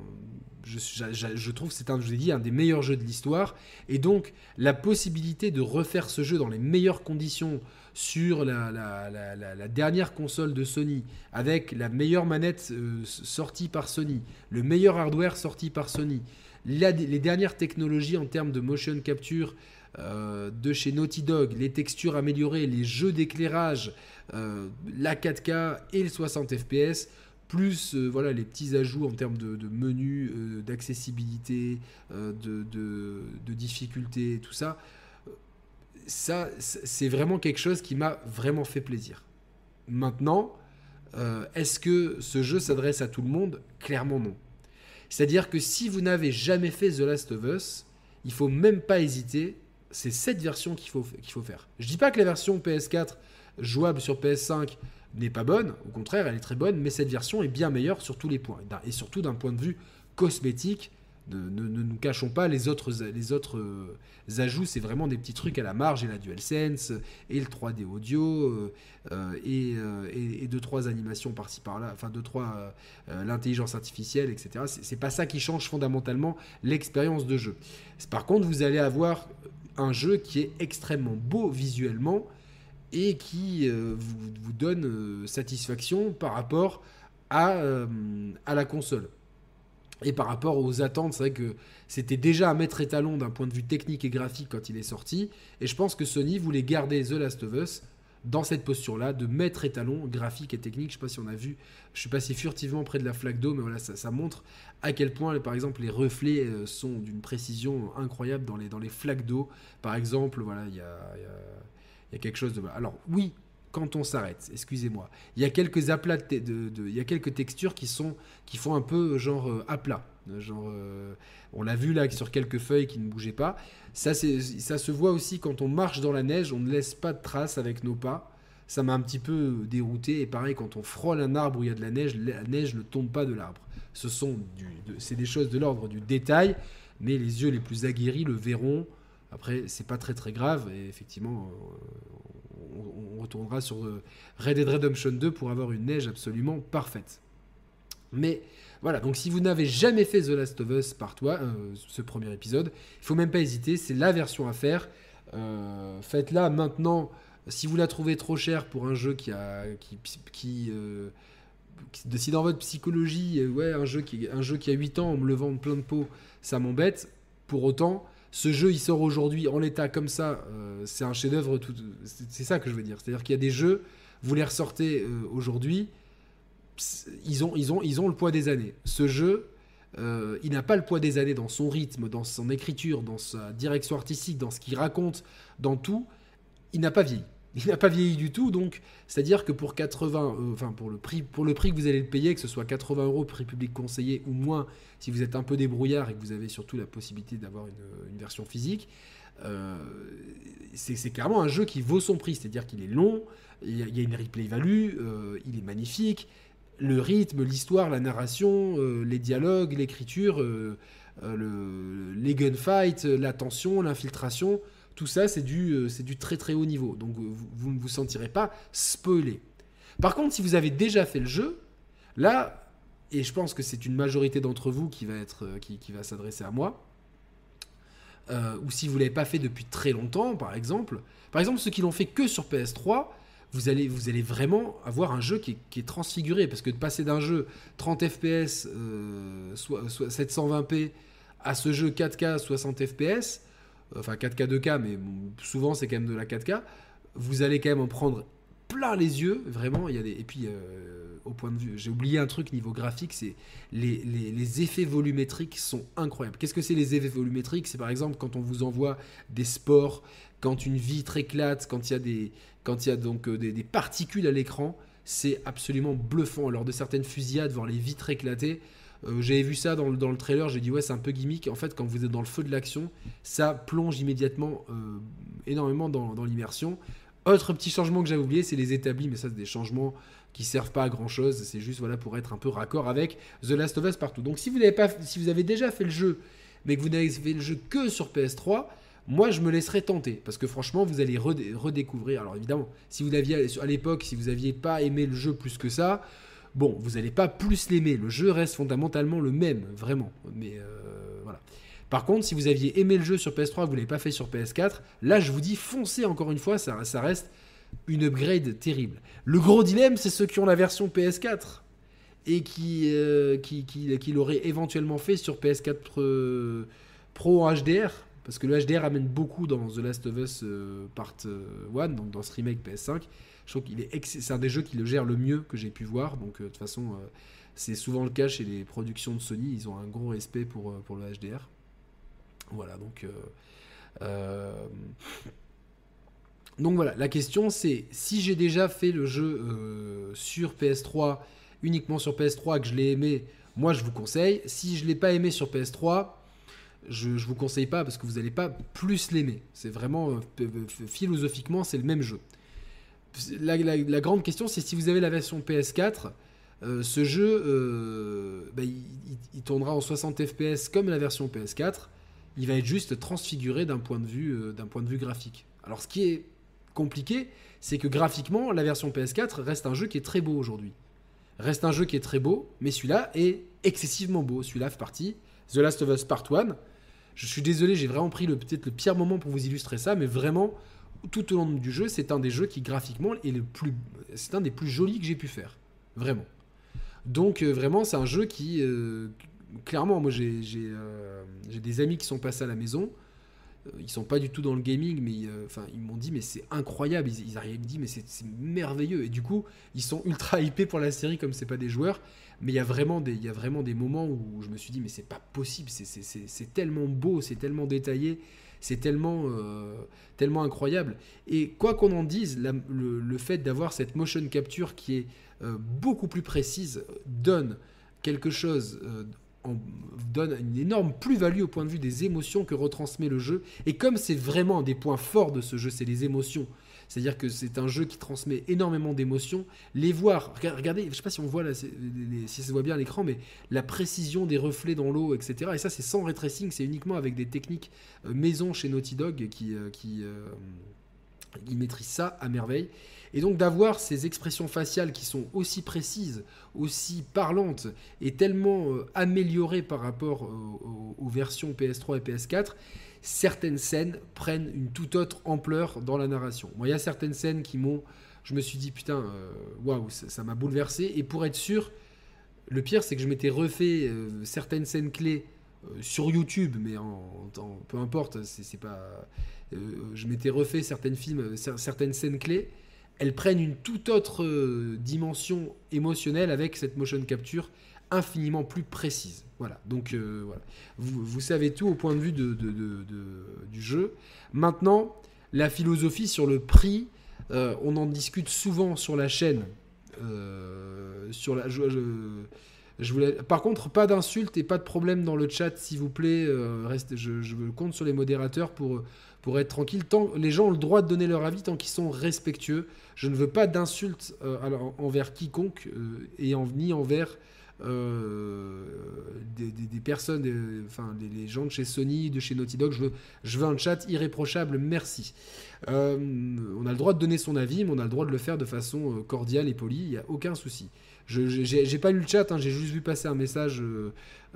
je, trouve que c'est un, je dit, un des meilleurs jeux de l'histoire. Et donc, la possibilité de refaire ce jeu dans les meilleures conditions sur la, dernière console de Sony, avec la meilleure manette euh, sortie par Sony, le meilleur hardware sorti par Sony, les dernières technologies en termes de motion capture euh, de chez Naughty Dog, les textures améliorées, les jeux d'éclairage, euh, la 4K et le 60 FPS plus euh, voilà les petits ajouts en termes de, menus, euh, d'accessibilité, de, de, difficulté, tout ça, ça c'est vraiment quelque chose qui m'a vraiment fait plaisir. Maintenant, est-ce que ce jeu s'adresse à tout le monde? Clairement non. C'est-à-dire que si vous n'avez jamais fait The Last of Us, il faut même pas hésiter. C'est cette version qu'il faut, faut faire. Je dis pas que la version PS4 jouable sur PS5 n'est pas bonne, au contraire, elle est très bonne, mais cette version est bien meilleure sur tous les points. Et surtout d'un point de vue cosmétique, ne, nous cachons pas les autres, euh, ajouts, c'est vraiment des petits trucs à la marge, et la DualSense, et le 3D audio, euh, euh, et, et, deux, trois animations par-ci par-là, enfin deux, trois, l'intelligence artificielle, etc. C'est pas ça qui change fondamentalement l'expérience de jeu. Par contre, vous allez avoir un jeu qui est extrêmement beau visuellement, et qui euh, vous, donne euh, satisfaction par rapport euh, à la console. Et par rapport aux attentes, c'est vrai que c'était déjà un maître étalon d'un point de vue technique et graphique quand il est sorti. Et je pense que Sony voulait garder The Last of Us dans cette posture-là de maître étalon graphique et technique. Je ne sais pas si on a vu, je suis passé furtivement près de la flaque d'eau, mais voilà, ça, montre à quel point, par exemple, les reflets sont d'une précision incroyable dans les, flaques d'eau. Par exemple, voilà, il y a quelque chose de... Alors oui, quand on s'arrête, excusez-moi, il y a quelques aplats de, il y a quelques textures qui sont qui font un peu genre euh, aplat, genre euh, on l'a vu là sur quelques feuilles qui ne bougeaient pas. Ça ça se voit aussi quand on marche dans la neige, on ne laisse pas de traces avec nos pas. Ça m'a un petit peu dérouté et pareil quand on frôle un arbre où il y a de la neige, la neige ne tombe pas de l'arbre. Ce sont c'est des choses de l'ordre du détail, mais les yeux les plus aguerris le verront. Après, c'est pas très très grave et effectivement, euh, on, retournera sur euh, Red Dead Redemption 2 pour avoir une neige absolument parfaite. Mais voilà, donc si vous n'avez jamais fait The Last of Us par toi, euh, ce premier épisode, il faut même pas hésiter, c'est la version à faire. Faites-la maintenant. Si vous la trouvez trop chère pour un jeu qui a qui, qui, si dans votre psychologie, ouais, un jeu qui un jeu qui a 8 ans, on me le vend plein de pots, ça m'embête. Pour autant, ce jeu, il sort aujourd'hui en l'état comme ça, euh, c'est un chef-d'œuvre. C'est ça que je veux dire. C'est-à-dire qu'il y a des jeux, vous les ressortez euh, aujourd'hui, ils ont, ils, ont, ils ont le poids des années. Ce jeu, euh, il n'a pas le poids des années dans son rythme, dans son écriture, dans sa direction artistique, dans ce qu'il raconte, dans tout. Il n'a pas vieilli il n'a pas vieilli du tout, donc c'est-à-dire que pour 80, euh, enfin pour le prix, pour le prix que vous allez le payer, que ce soit 80 euros prix public conseillé ou moins, si vous êtes un peu débrouillard et que vous avez surtout la possibilité d'avoir une, version physique, euh, c'est clairement un jeu qui vaut son prix, c'est-à-dire qu'il est long, il y, a, une replay value, euh, il est magnifique, le rythme, l'histoire, la narration, les dialogues, l'écriture, les gunfights, la tension, l'infiltration tout ça, c'est du, euh, c'est du très très haut niveau. Donc euh, vous, ne vous sentirez pas spoilé. Par contre, si vous avez déjà fait le jeu, là, et je pense que c'est une majorité d'entre vous qui va, être, euh, qui, va s'adresser à moi, ou si vous ne l'avez pas fait depuis très longtemps, par exemple, par exemple, ceux qui l'ont fait que sur PS3, vous allez, vous allez vraiment avoir un jeu qui est, transfiguré. Parce que de passer d'un jeu 30 FPS, soit, 720p, à ce jeu 4K, 60 FPS, enfin 4K 2K, mais souvent c'est quand même de la 4K, vous allez quand même en prendre plein les yeux, vraiment. Il y a des... Et puis, euh, au point de vue, j'ai oublié un truc niveau graphique, c'est les, effets volumétriques sont incroyables. Qu'est-ce que c'est les effets volumétriques? C'est par exemple quand on vous envoie des sports, quand une vitre éclate, quand il y a des, quand il y a donc euh, des, particules à l'écran, c'est absolument bluffant. Lors de certaines fusillades, voir les vitres éclater, euh, j'avais vu ça dans le, dans le trailer, j'ai dit ouais c'est un peu gimmick. En fait quand vous êtes dans le feu de l'action, ça plonge immédiatement énormément dans, dans l'immersion. Autre petit changement que j'avais oublié, c'est les établis, mais ça, c'est des changements qui servent pas à grand chose. C'est juste voilà pour être un peu raccord avec The Last of Us partout. Donc si vous n'avez pas, si vous avez déjà fait le jeu, mais que vous n'avez fait le jeu que sur PS3, moi je me laisserai tenter parce que franchement vous allez redécouvrir. Alors évidemment, si vous l'aviez à l'époque, si vous n'aviez pas aimé le jeu plus que ça, bon, vous n'allez pas plus l'aimer. Le jeu reste fondamentalement le même, vraiment. Mais euh, voilà. Par contre, si vous aviez aimé le jeu sur PS3 et vous ne l'avez pas fait sur PS4, là je vous dis foncez encore une fois, ça, reste une upgrade terrible. Le gros dilemme, c'est ceux qui ont la version PS4 et qui, euh, qui, qui, l'auraient éventuellement fait sur PS4 euh, Pro en HDR. Parce que le HDR amène beaucoup dans The Last of Us Part 1, donc dans ce remake PS5. Je trouve qu'il est c'est un des jeux qui le gère le mieux que j'ai pu voir. Donc de toute façon, c'est souvent le cas chez les productions de Sony. Ils ont un gros respect pour, pour le HDR. Voilà, donc. Euh, euh, donc voilà, la question c'est si j'ai déjà fait le jeu euh, sur PS3, uniquement sur PS3, que je l'ai aimé, moi je vous conseille. Si je ne l'ai pas aimé sur PS3, je ne vous conseille pas parce que vous n'allez pas plus l'aimer. C'est vraiment, philosophiquement, c'est le même jeu. La, grande question c'est si vous avez la version PS4, ce jeu, bah, il, tournera en 60 FPS comme la version PS4 il va être juste transfiguré d'un point, de vue, euh, d'un point de vue graphique. Alors ce qui est compliqué, c'est que graphiquement, la version PS4 reste un jeu qui est très beau aujourd'hui. Reste un jeu qui est très beau, mais celui-là est excessivement beau. Celui-là fait partie. The Last of Us Part 1. Je suis désolé, j'ai vraiment pris peut-être le pire moment pour vous illustrer ça, mais vraiment, tout au long du jeu, c'est un des jeux qui graphiquement est le plus, c'est un des plus jolis que j'ai pu faire, vraiment. Donc euh, vraiment, c'est un jeu qui, euh, clairement, moi euh, j'ai des amis qui sont passés à la maison. Ils sont pas du tout dans le gaming, mais enfin ils m'ont dit mais c'est incroyable. Ils, ils arrivent, me disent mais c'est merveilleux. Et du coup ils sont ultra [laughs] hypés pour la série comme c'est pas des joueurs. Mais il y a vraiment des, il y a vraiment des moments où je me suis dit mais c'est pas possible. C'est tellement beau, c'est tellement détaillé, c'est tellement tellement incroyable. Et quoi qu'on en dise, le, le, fait d'avoir cette motion capture qui est beaucoup plus précise donne quelque chose donne une énorme plus-value au point de vue des émotions que retransmet le jeu. Et comme c'est vraiment un des points forts de ce jeu, c'est les émotions. C'est-à-dire que c'est un jeu qui transmet énormément d'émotions. Les voir, regardez, je sais pas si on voit si ça se voit bien à l'écran, mais la précision des reflets dans l'eau, etc. Et ça, c'est sans ray tracing, c'est uniquement avec des techniques euh, maison chez Naughty Dog qui, euh, qui, euh, qui maîtrisent ça à merveille. Et donc d'avoir ces expressions faciales qui sont aussi précises, aussi parlantes et tellement améliorées par rapport aux, versions PS3 et PS4, certaines scènes prennent une toute autre ampleur dans la narration. Moi, il y a certaines scènes qui m'ont... Je me suis dit, putain, euh, waouh, ça m'a bouleversé. Et pour être sûr, le pire, c'est que je m'étais refait certaines scènes clés sur YouTube, mais en, peu importe, c'est pas. je m'étais refait certaines films, certaines scènes clés elles prennent une toute autre euh, dimension émotionnelle avec cette motion capture infiniment plus précise. Voilà, donc euh. Vous, savez tout au point de vue du jeu. Maintenant, la philosophie sur le prix, euh, on en discute souvent sur la chaîne. sur la, je, voulais, par contre, pas d'insultes et pas de problème dans le chat, s'il vous plaît. reste, je, compte sur les modérateurs pour pour être tranquille. Tant, les gens ont le droit de donner leur avis tant qu'ils sont respectueux. Je ne veux pas d'insultes euh, envers quiconque euh, et ni envers euh, des, personnes, enfin les, gens de chez Sony, de chez Naughty Dog. Je veux, je veux un chat irréprochable, merci. on a le droit de donner son avis, mais on a le droit de le faire de façon cordiale et polie, il n'y a aucun souci. Je j'ai pas lu le chat, hein, j'ai juste vu passer un message euh,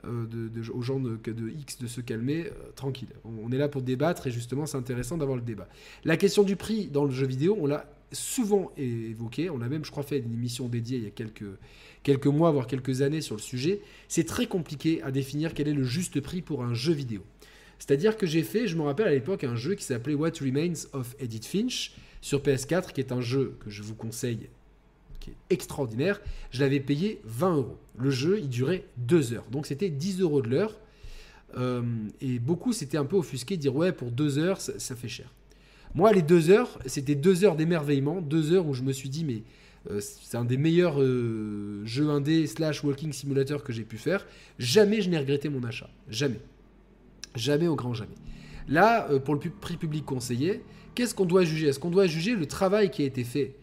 euh, aux gens de, de, X de se calmer. Euh, tranquille, on, est là pour débattre et justement c'est intéressant d'avoir le débat. La question du prix dans le jeu vidéo, on l'a souvent évoqué. On a même, je crois, fait une émission dédiée il y a quelques, quelques mois, voire quelques années sur le sujet. C'est très compliqué à définir quel est le juste prix pour un jeu vidéo. C'est-à-dire que j'ai fait, je me rappelle à l'époque, un jeu qui s'appelait What Remains of Edith Finch sur PS4, qui est un jeu que je vous conseille, qui est extraordinaire. Je l'avais payé 20 euros. Le jeu, il durait 2 heures. Donc c'était 10 euros de l'heure. Euh, et beaucoup s'étaient un peu offusqués, dire ouais, pour 2 heures, ça, fait cher. Moi, les 2 heures, c'était 2 heures d'émerveillement, 2 heures où je me suis dit, mais c'est un des meilleurs euh, jeux indé slash walking simulator que j'ai pu faire. Jamais je n'ai regretté mon achat. Jamais. Jamais au grand jamais. Là, euh, pour le prix public conseillé, qu'est-ce qu'on doit juger? Est-ce qu'on doit juger le travail qui a été fait?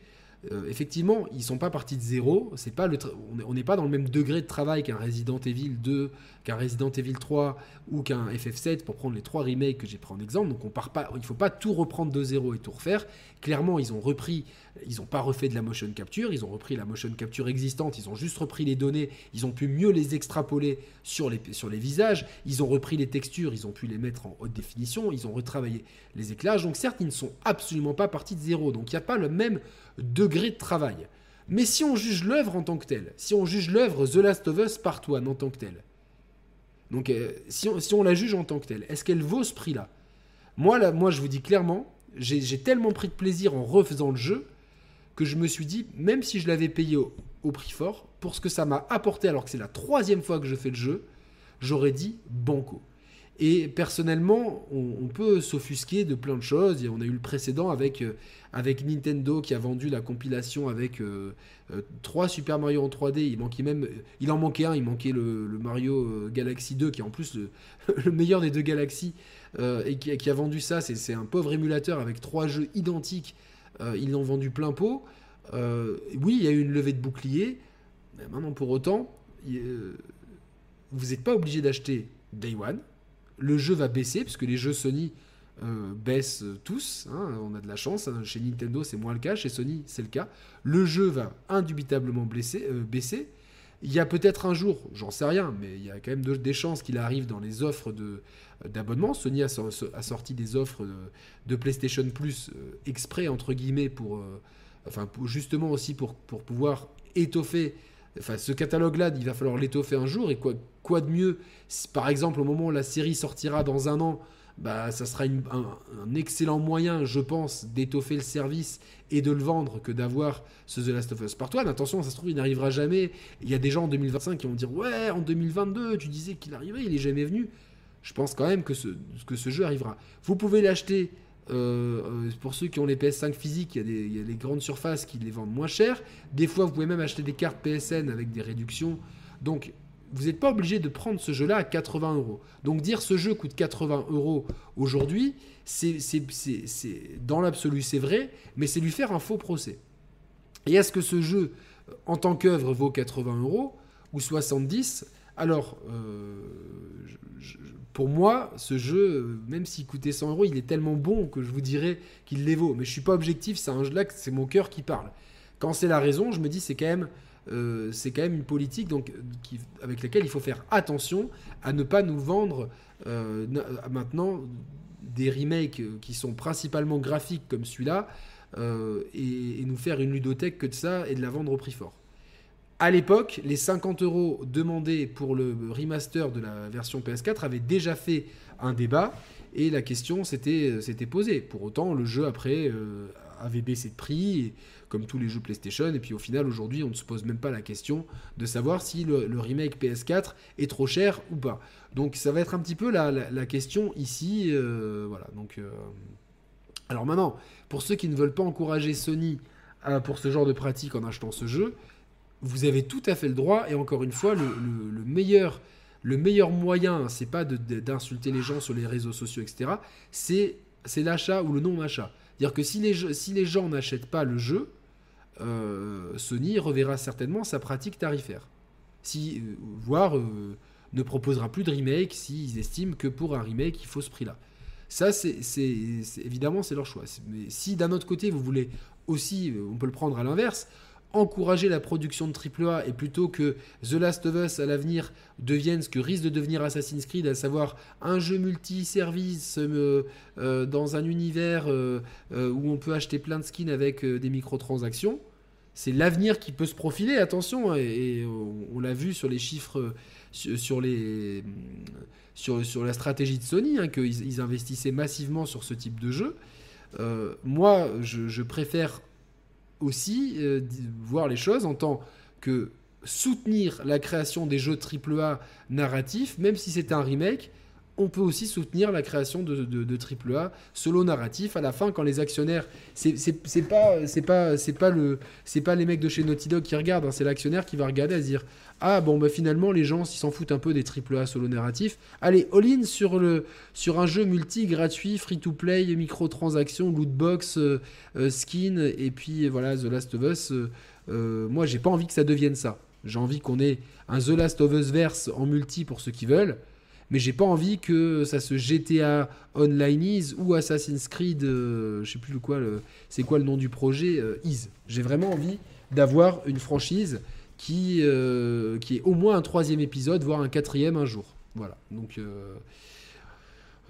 Euh, effectivement, ils sont pas partis de zéro. C'est pas le on n'est pas dans le même degré de travail qu'un Resident Evil 2, qu'un Resident Evil 3 ou qu'un FF7 pour prendre les trois remakes que j'ai pris en exemple. Donc on part pas, il faut pas tout reprendre de zéro et tout refaire. Clairement, ils ont repris, ils n'ont pas refait de la motion capture, ils ont repris la motion capture existante, ils ont juste repris les données, ils ont pu mieux les extrapoler sur les, sur les visages, ils ont repris les textures, ils ont pu les mettre en haute définition, ils ont retravaillé les éclairages. Donc certes, ils ne sont absolument pas partis de zéro. Donc il n'y a pas le même degré de travail. Mais si on juge l'œuvre en tant que telle, si on juge l'œuvre The Last of Us Part 1 en tant que telle, donc euh, si, on, la juge en tant que telle, est-ce qu'elle vaut ce prix-là? Moi, là, moi, je vous dis clairement, j'ai tellement pris de plaisir en refaisant le jeu que je me suis dit, même si je l'avais payé au, au, prix fort, pour ce que ça m'a apporté alors que c'est la troisième fois que je fais le jeu, j'aurais dit banco. Et personnellement, on, peut s'offusquer de plein de choses. On a eu le précédent avec, euh, avec Nintendo qui a vendu la compilation avec euh, euh, trois Super Mario en 3D. Il manquait même, il en manquait un. Il manquait le, Mario Galaxy 2 qui est en plus le, [laughs] meilleur des deux Galaxies et qui, a vendu ça. C'est un pauvre émulateur avec trois jeux identiques. ils l'ont vendu plein pot. oui, il y a eu une levée de bouclier. Mais maintenant, pour autant, vous n'êtes pas obligé d'acheter Day One le jeu va baisser, puisque les jeux Sony euh, baissent tous. Hein, on a de la chance. Hein. chez Nintendo, c'est moins le cas. Chez Sony, c'est le cas. Le jeu va indubitablement euh, baisser. Il y a peut-être un jour, j'en sais rien, mais il y a quand même des chances qu'il arrive dans les offres d'abonnement. Sony a, sorti des offres de, PlayStation Plus euh, exprès, entre guillemets, pour, enfin, justement aussi pour, pouvoir étoffer Enfin, ce catalogue-là, il va falloir l'étoffer un jour. Et quoi, quoi de mieux Par exemple, au moment où la série sortira dans un an, bah, ça sera un, excellent moyen, je pense, d'étoffer le service et de le vendre que d'avoir ce The Last of Us Part 1. Attention, ça se trouve, il n'arrivera jamais. Il y a des gens en 2025 qui vont dire Ouais, en 2022, tu disais qu'il arriverait, il n'est jamais venu. Je pense quand même que ce, que ce jeu arrivera. Vous pouvez l'acheter euh, euh, pour ceux qui ont les PS5 physiques, il y, a des, grandes surfaces qui les vendent moins cher. Des fois, vous pouvez même acheter des cartes PSN avec des réductions. Donc, vous n'êtes pas obligé de prendre ce jeu-là à 80 euros. Donc, dire ce jeu coûte 80 euros aujourd'hui, c'est, dans l'absolu, c'est vrai, mais c'est lui faire un faux procès. Et est-ce que ce jeu, en tant qu'œuvre, vaut 80 euros ou 70 Alors, euh, pour moi, ce jeu, même s'il coûtait 100 euros, il est tellement bon que je vous dirais qu'il les vaut. Mais je suis pas objectif, c'est un jeu-là, c'est mon cœur qui parle. Quand c'est la raison, je me dis c'est quand même, euh, c'est quand même une politique donc, avec laquelle il faut faire attention à ne pas nous vendre euh, maintenant des remakes qui sont principalement graphiques comme celui-là euh, et, nous faire une ludothèque que de ça et de la vendre au prix fort. À l'époque, les 50 euros demandés pour le remaster de la version PS4 avaient déjà fait un débat et la question s'était posée. Pour autant, le jeu après euh, avait baissé de prix, comme tous les jeux PlayStation, et puis au final, aujourd'hui, on ne se pose même pas la question de savoir si le, remake PS4 est trop cher ou pas. Donc ça va être un petit peu la, question ici. Euh, voilà, donc... Euh, alors maintenant, pour ceux qui ne veulent pas encourager Sony pour ce genre de pratique en achetant ce jeu, vous avez tout à fait le droit, et encore une fois, le, meilleur, le meilleur moyen, c'est pas d'insulter les gens sur les réseaux sociaux, etc., c'est l'achat ou le non-achat. C'est-à-dire que si les, si les gens n'achètent pas le jeu, euh, Sony reverra certainement sa pratique tarifaire. Si, euh, voire euh, ne proposera plus de remake s'ils estiment que pour un remake, il faut ce prix-là. Ça, c'est évidemment, c'est leur choix. Mais si d'un autre côté, vous voulez aussi, on peut le prendre à l'inverse, encourager la production de AAA et plutôt que The Last of Us à l'avenir devienne ce que risque de devenir Assassin's Creed, à savoir un jeu multi-service dans un univers où on peut acheter plein de skins avec des microtransactions, c'est l'avenir qui peut se profiler, attention, et, on, l'a vu sur les chiffres, sur, les, sur, la stratégie de Sony, hein, qu'ils investissaient massivement sur ce type de jeu. moi, je préfère aussi euh, voir les choses en tant que soutenir la création des jeux AAA narratifs, même si c'est un remake, on peut aussi soutenir la création de, de, AAA solo narratif à la fin quand les actionnaires c'est pas c'est pas c'est pas le c'est pas les mecs de chez Naughty Dog qui regardent hein, c'est l'actionnaire qui va regarder à se dire ah bon bah finalement les gens s'en foutent un peu des AAA solo narratifs allez all in sur le sur un jeu multi gratuit free to play microtransactions lootbox euh, euh, skin et puis voilà The Last of Us euh, moi j'ai pas envie que ça devienne ça. J'ai envie qu'on ait un The Last of Us verse en multi pour ceux qui veulent mais j'ai pas envie que ça se GTA Online ou Assassin's Creed, euh, je sais plus quoi, c'est quoi le nom du projet, euh, Is. J'ai vraiment envie d'avoir une franchise qui, euh, qui est au moins un troisième épisode, voire un quatrième un jour. Voilà. Donc,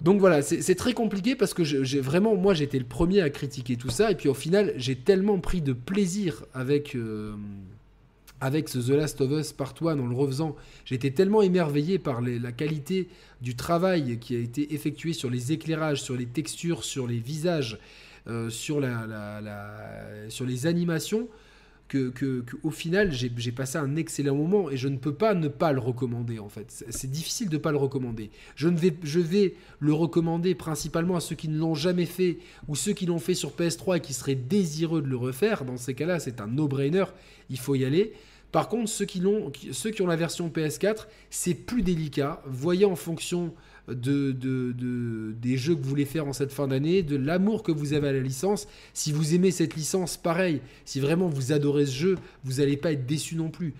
donc voilà, c'est très compliqué parce que j'ai vraiment, moi j'étais le premier à critiquer tout ça, et puis au final j'ai tellement pris de plaisir avec avec ce The Last of Us Part 1 en le refaisant, j'étais tellement émerveillé par la qualité du travail qui a été effectué sur les éclairages, sur les textures, sur les visages, euh, sur, les animations, que, au final j'ai passé un excellent moment et je ne peux pas ne pas le recommander en fait. C'est difficile de ne pas le recommander. Je vais le recommander principalement à ceux qui ne l'ont jamais fait ou ceux qui l'ont fait sur PS3 et qui seraient désireux de le refaire. Dans ces cas-là, c'est un no-brainer, il faut y aller. Par contre, ceux qui, ont, la version PS4, c'est plus délicat. Voyez en fonction de, des jeux que vous voulez faire en cette fin d'année, de l'amour que vous avez à la licence. Si vous aimez cette licence, pareil. Si vraiment vous adorez ce jeu, vous n'allez pas être déçu non plus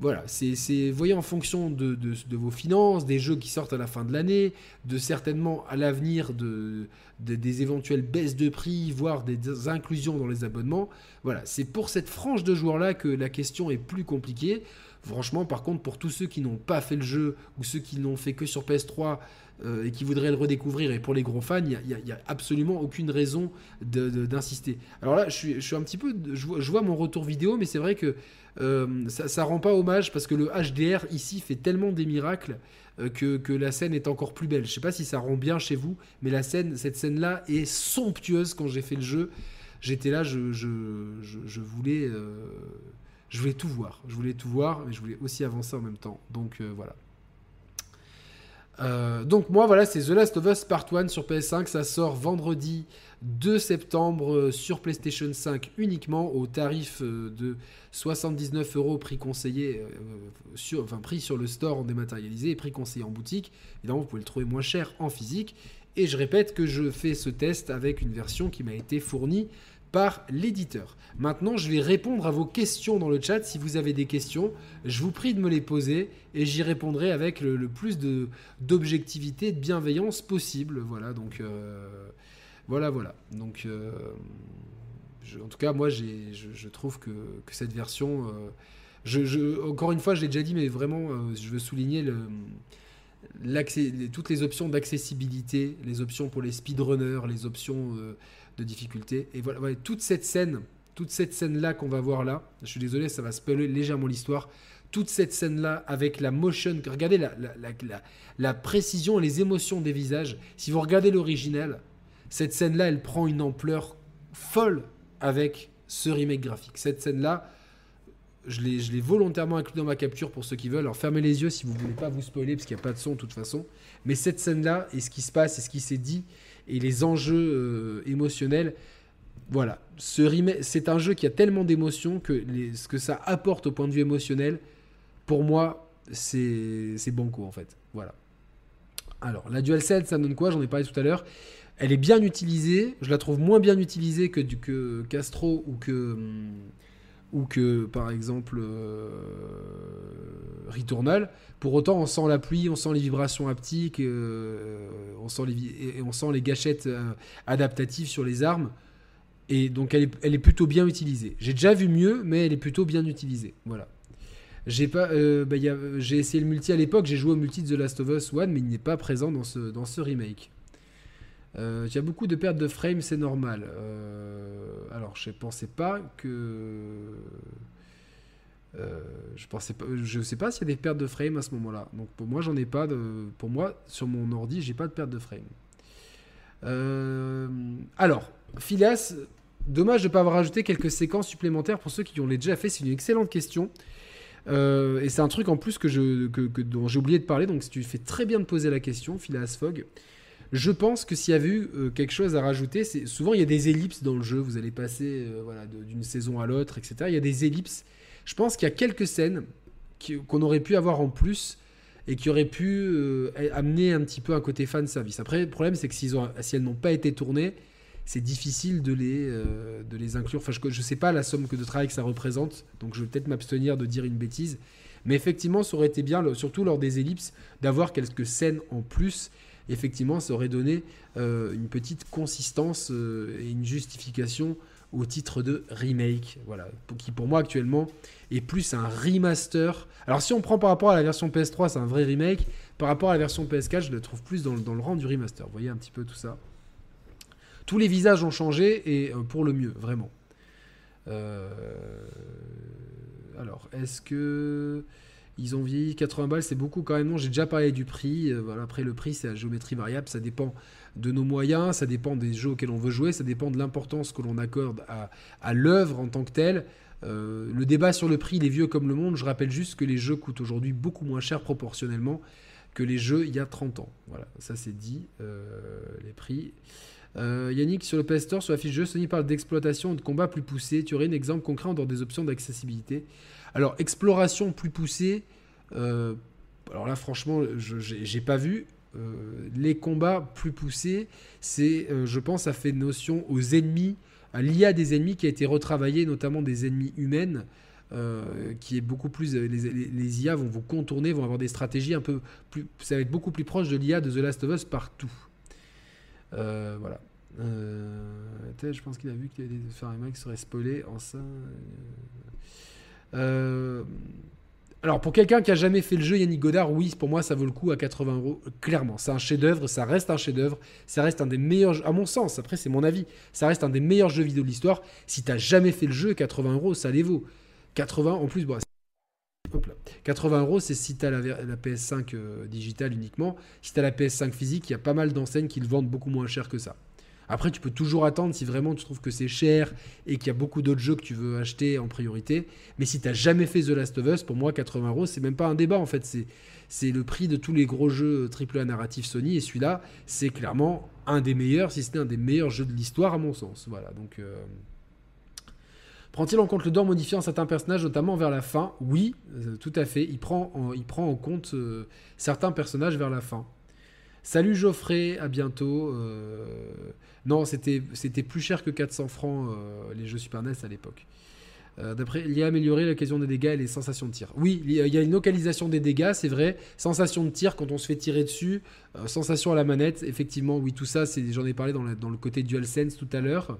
voilà, c'est, voyez en fonction de, vos finances, des jeux qui sortent à la fin de l'année, de certainement à l'avenir de, des éventuelles baisses de prix, voire des inclusions dans les abonnements. Voilà, c'est pour cette frange de joueurs-là que la question est plus compliquée. Franchement, par contre, pour tous ceux qui n'ont pas fait le jeu ou ceux qui l'ont fait que sur PS3 euh, et qui voudraient le redécouvrir, et pour les gros fans, il n'y a, absolument aucune raison d'insister. Alors là, je suis, un petit peu. Je vois, mon retour vidéo, mais c'est vrai que euh, ça, ça rend pas hommage parce que le HDR ici fait tellement des miracles euh, que, la scène est encore plus belle. Je sais pas si ça rend bien chez vous, mais la scène, cette scène-là est somptueuse quand j'ai fait le jeu. J'étais là, je, voulais, je voulais tout voir. Je voulais tout voir, mais je voulais aussi avancer en même temps. Donc voilà. Donc moi voilà c'est The Last of Us Part 1 sur PS5 ça sort vendredi 2 septembre euh, sur PlayStation 5 uniquement au tarif euh, de 79 euros prix conseillé, euh, sur, enfin prix sur le store en dématérialisé et prix conseillé en boutique. Évidemment, vous pouvez le trouver moins cher en physique. Et je répète que je fais ce test avec une version qui m'a été fournie par l'éditeur. Maintenant, je vais répondre à vos questions dans le chat. Si vous avez des questions, je vous prie de me les poser et j'y répondrai avec le, plus d'objectivité et de bienveillance possible. Voilà, donc voilà, voilà. Donc, euh, en tout cas, moi, je, trouve que, cette version. Euh, je, encore une fois, je l'ai déjà dit, mais vraiment, euh, je veux souligner le, toutes les options d'accessibilité, les options pour les speedrunners, les options de difficulté. Et voilà, toute cette scène, toute cette scène-là qu'on va voir là, je suis désolé, ça va spoiler légèrement l'histoire. Toute cette scène-là avec la motion, regardez la, la, précision et les émotions des visages. Si vous regardez l'original, cette scène-là, elle prend une ampleur folle avec ce remake graphique. Cette scène-là, je l'ai volontairement inclus dans ma capture pour ceux qui veulent. Alors fermez les yeux si vous ne voulez pas vous spoiler, parce qu'il n'y a pas de son de toute façon. Mais cette scène-là, et ce qui se passe, et ce qui s'est dit, et les enjeux euh, émotionnels, voilà. C'est un jeu qui a tellement d'émotions que ce que ça apporte au point de vue émotionnel, pour moi, c'est banco en fait. Voilà. Alors, la DualSense, ça donne quoi? J'en ai parlé tout à l'heure. Elle est bien utilisée. Je la trouve moins bien utilisée que, Castro ou que, ou que par exemple, euh, Returnal. Pour autant, on sent la pluie, on sent les vibrations haptiques, euh, on, sent les, et on sent les gâchettes euh, adaptatives sur les armes. Et donc elle est, plutôt bien utilisée. J'ai déjà vu mieux, mais elle est plutôt bien utilisée. Voilà. J'ai pas, euh, bah, j'ai essayé le multi à l'époque, j'ai joué au multi de The Last of Us 1, mais il n'est pas présent dans ce, dans ce remake. Euh, Il y a beaucoup de pertes de frame, c'est normal. Euh, alors, je pensais pas que. Euh, je pensais pas, je sais pas s'il y a des pertes de frame à ce moment-là. Donc pour moi, j'en ai pas de. Pour moi, sur mon ordi, j'ai pas de perte de frame. Alors, Phileas, dommage de ne pas avoir ajouté quelques séquences supplémentaires pour ceux qui ont déjà fait. C'est une excellente question. Et c'est un truc en plus que je, que- dont j'ai oublié de parler. Donc, tu fais très bien de poser la question, Phileas Fogg. Je pense que s'il y a eu euh, quelque chose à rajouter, c'est souvent il y a des ellipses dans le jeu. Vous allez passer euh, voilà, d'une saison à l'autre, etc. Il y a des ellipses. Je pense qu'il y a quelques scènes qu'on aurait pu avoir en plus et qui auraient pu euh, amener un petit peu un côté fan service. Après, le problème, c'est que s'ils ont, si elles n'ont pas été tournées, c'est difficile de les, de les inclure. Enfin, je ne sais pas la somme que de travail que ça représente, donc je vais peut-être m'abstenir de dire une bêtise. Mais effectivement, ça aurait été bien, surtout lors des ellipses, d'avoir quelques scènes en plus. Effectivement, ça aurait donné euh, une petite consistance euh, et une justification au titre de remake. Voilà, qui pour moi actuellement est plus un remaster. Alors si on prend par rapport à la version PS3, c'est un vrai remake. Par rapport à la version PS4, je le trouve plus dans, le- rang du remaster. Vous voyez un petit peu tout ça. Tous les visages ont changé et euh, pour le mieux, vraiment. Alors, est-ce que ils ont vieilli 80 balles C'est beaucoup quand même. Non, j'ai déjà parlé du prix. Euh, voilà, après, le prix, c'est la géométrie variable. Ça dépend de nos moyens, ça dépend des jeux auxquels on veut jouer, ça dépend de l'importance que l'on accorde à, à l'œuvre en tant que telle. Euh, le débat sur le prix, il est vieux comme le monde. Je rappelle juste que les jeux coûtent aujourd'hui beaucoup moins cher proportionnellement que les jeux il y a 30 ans. Voilà, ça c'est dit, euh, les prix. Yannick, sur le PS Store, sur la fiche jeu, Sony parle d'exploitation et de combat plus poussé. Tu aurais un exemple concret en dehors des options d'accessibilité Alors, exploration plus poussée, euh, alors là, franchement, j'ai pas vu. Euh, les combats plus poussés, c'est, euh, je pense, ça fait notion aux ennemis, à l'IA des ennemis qui a été retravaillé, notamment des ennemis humaines, qui est beaucoup plus. Les, les- les IA vont vous contourner, vont avoir des stratégies un peu plus. Ça va être beaucoup plus proche de l'IA de The Last of Us partout. Voilà. Je pense qu'il a vu qu'il allait faire serait spoilé en ça. Euh, alors, pour quelqu'un qui a jamais fait le jeu, Yannick Godard, oui, pour moi, ça vaut le coup à 80 euros. Clairement, c'est un chef-d'œuvre, ça reste un chef-d'œuvre, ça reste un des meilleurs, jeux- à mon sens, après, c'est mon avis, ça reste un des meilleurs jeux vidéo de l'histoire. Si t'as jamais fait le jeu, 80 euros, ça les vaut. 80, en plus, hop là. 80 euros, c'est si t'as la, la PS5 euh, digitale uniquement. Si t'as la PS5 physique, il y a pas mal d'enseignes qui le vendent beaucoup moins cher que ça. Après, tu peux toujours attendre si vraiment tu trouves que c'est cher et qu'il y a beaucoup d'autres jeux que tu veux acheter en priorité. Mais si tu n'as jamais fait The Last of Us, pour moi, 80 euros, c'est même pas un débat en fait. C'est, le prix de tous les gros jeux AAA narratifs Sony. Et celui-là, c'est clairement un des meilleurs, si ce n'est un des meilleurs jeux de l'histoire à mon sens. Voilà, donc. euh, Prend-il en compte le dor modifiant certains personnages, notamment vers la fin? Oui, euh, tout à fait. Il prend en, il prend en compte euh, certains personnages vers la fin. Salut Geoffrey, à bientôt. Euh, Non, c'était plus cher que 400 francs euh, les jeux Super NES à l'époque. Euh, D'après, il y a amélioré l'occasion des dégâts et les sensations de tir. Oui, il y a- une localisation des dégâts, c'est vrai. Sensation de tir quand on se fait tirer dessus. euh, sensation à la manette, effectivement, oui, tout ça, j'en ai parlé dans le côté DualSense tout à l'heure.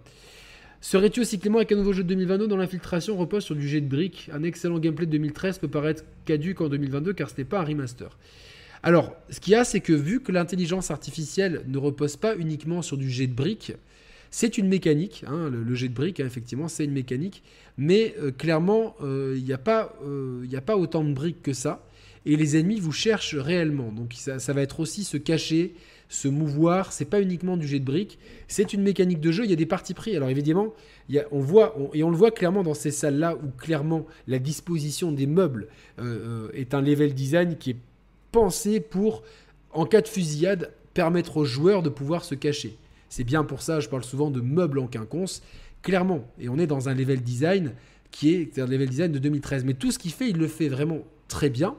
Serais-tu aussi clément avec un nouveau jeu de 2022 dont l'infiltration? Repose sur du jet de briques Un excellent gameplay de 2013 peut paraître caduque en 2022 car ce n'est pas un remaster. Alors, ce qu'il y a, c'est que vu que l'intelligence artificielle ne repose pas uniquement sur du jet de briques, c'est une mécanique, hein, le, jet de briques, hein, effectivement, c'est une mécanique, mais euh, clairement, euh, il n'y a, pas, euh, a pas autant de briques que ça, et les ennemis vous cherchent réellement, donc ça, va être aussi se cacher, se mouvoir, c'est pas uniquement du jet de briques, c'est une mécanique de jeu, il y a des parties pris, alors évidemment, et on le voit clairement dans ces salles-là, où clairement la disposition des meubles est un level design qui est pensé pour, en cas de fusillade, permettre aux joueurs de pouvoir se cacher. C'est bien pour ça, je parle souvent de meubles en quinconce, clairement. Et on est dans un level design qui est un level design de 2013. Mais tout ce qu'il fait, il le fait vraiment très bien.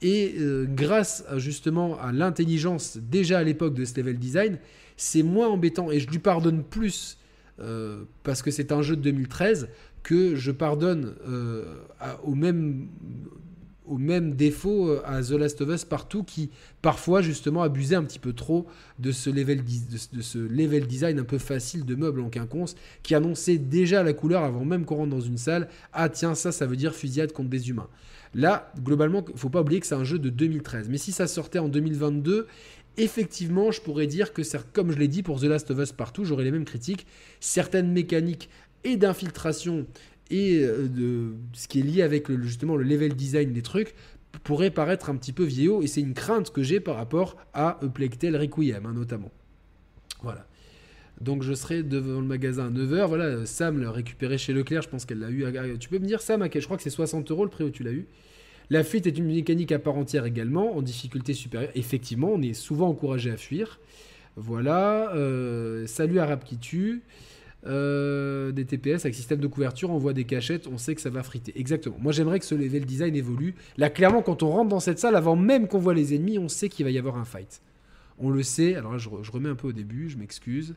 Et euh, grâce à, justement à l'intelligence déjà à l'époque de ce level design, c'est moins embêtant. Et je lui pardonne plus euh, parce que c'est un jeu de 2013 que je pardonne euh, au même au même défaut euh, à The Last of Us partout qui parfois justement abusait un petit peu trop de ce level, design un peu facile de meubles en quinconce qui annonçait déjà la couleur avant même qu'on rentre dans une salle. Ah tiens ça ça veut dire fusillade contre des humains. Là globalement faut pas oublier que c'est un jeu de 2013 mais si ça sortait en 2022 effectivement, je pourrais dire que, comme je l'ai dit pour The Last of Us partout, j'aurais les mêmes critiques. Certaines mécaniques et d'infiltration et euh, ce qui est lié avec le, justement le level design des trucs pourrait paraître un petit peu vieillot et c'est une crainte que j'ai par rapport à A Plague Requiem hein, notamment. Voilà. Donc je serai devant le magasin à 9h. Voilà, Sam l'a récupéré chez Leclerc, je pense qu'elle l'a eu. Tu peux me dire Sam, je crois que c'est 60 euros le prix où tu l'as eu. La fuite est une mécanique à part entière également, en difficulté supérieure. Effectivement, on est souvent encouragé à fuir. Voilà. Euh, salut Arabe qui tue. Euh, des TPS avec système de couverture, on voit des cachettes, on sait que ça va friter. Exactement. Moi j'aimerais que ce level design évolue. Là clairement quand on rentre dans cette salle, avant même qu'on voit les ennemis, on sait qu'il va y avoir un fight. On le sait. Alors là je, remets un peu au début, je m'excuse.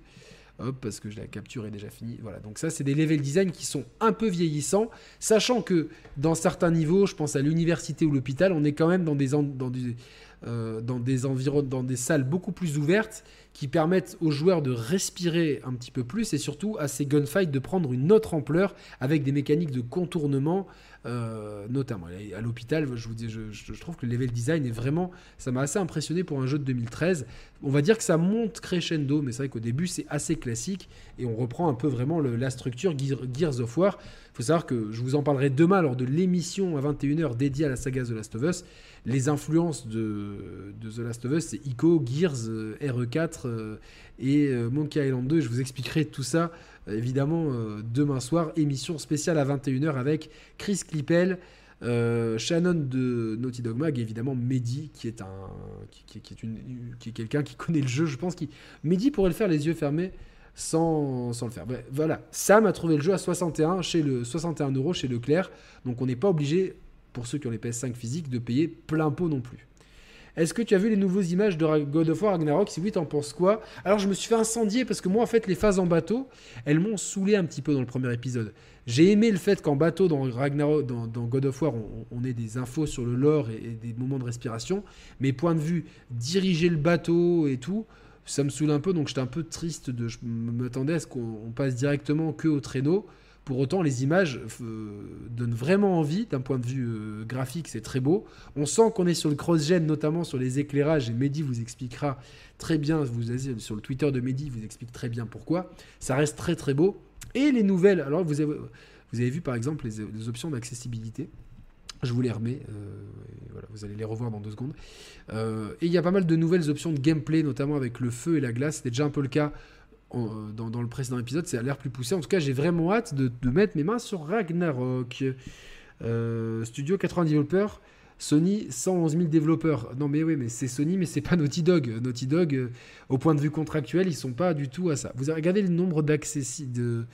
Hop, parce que la capture est déjà finie. Voilà, donc ça, c'est des level design qui sont un peu vieillissants, sachant que dans certains niveaux, je pense à l'université ou l'hôpital, on est quand même dans des, dans des, euh, dans des dans des salles beaucoup plus ouvertes qui permettent aux joueurs de respirer un petit peu plus et surtout à ces gunfights de prendre une autre ampleur avec des mécaniques de contournement euh, notamment. À l'hôpital, je vous dis, je, trouve que le level design est vraiment, ça m'a assez impressionné pour un jeu de 2013. On va dire que ça monte crescendo, mais c'est vrai qu'au début c'est assez classique et on reprend un peu vraiment la structure Gears of War. Faut savoir que je vous en parlerai demain lors de l'émission à 21h dédiée à la saga The Last of Us les influences de, The Last of Us, c'est Ico, Gears, euh, RE4 euh, et euh, Monkey Island 2. Je vous expliquerai tout ça, évidemment, demain soir. Émission spéciale à 21h avec Chris Clippel, Shannon de Naughty Dog Mag et évidemment Mehdi, qui est, qui, qui quelqu'un qui connaît le jeu. Je pense que Mehdi pourrait le faire les yeux fermés. Sans, le faire. voilà, Sam a trouvé le jeu à 61 chez le 61 euros chez Leclerc, donc on n'est pas obligé pour ceux qui ont les PS5 physiques, de payer plein pot non plus. Est-ce que tu as vu les nouveaux images de God of War Ragnarok? Si oui, t'en penses quoi? Alors, je me suis fait incendier parce que moi, en fait, les phases en bateau, elles m'ont saoulé un petit peu dans le premier épisode. J'ai aimé le fait qu'en bateau, dans Ragnarok, dans, God of War, on, ait des infos sur le lore et, des moments de respiration. Mais point de vue, diriger le bateau et tout, ça me saoule un peu. Donc, j'étais un peu triste. De, je m'attendais à ce qu'on passe directement que au traîneau. Pour autant, les images euh, donnent vraiment envie d'un point de vue euh, graphique, c'est très beau. On sent qu'on est sur le cross-gen, notamment sur les éclairages, et Mehdi vous expliquera très bien, sur le Twitter de Mehdi, vous explique très bien pourquoi. Ça reste très très beau. Et les nouvelles, alors vous avez vu par exemple les, options d'accessibilité. Je vous les remets, euh, vous allez les revoir dans deux secondes. et il y a pas mal de nouvelles options de gameplay, notamment avec le feu et la glace. C'était déjà un peu le cas euh, dans, le précédent épisode, c'est à l'air plus poussé. En tout cas, j'ai vraiment hâte de, mettre mes mains sur Ragnarok. Euh, Studio 80 développeurs, Sony 111 000 développeurs. Non mais oui, mais c'est Sony, mais c'est pas Naughty Dog. Naughty Dog, euh, au point de vue contractuel, ils sont pas du tout à ça. Vous regardez le nombre de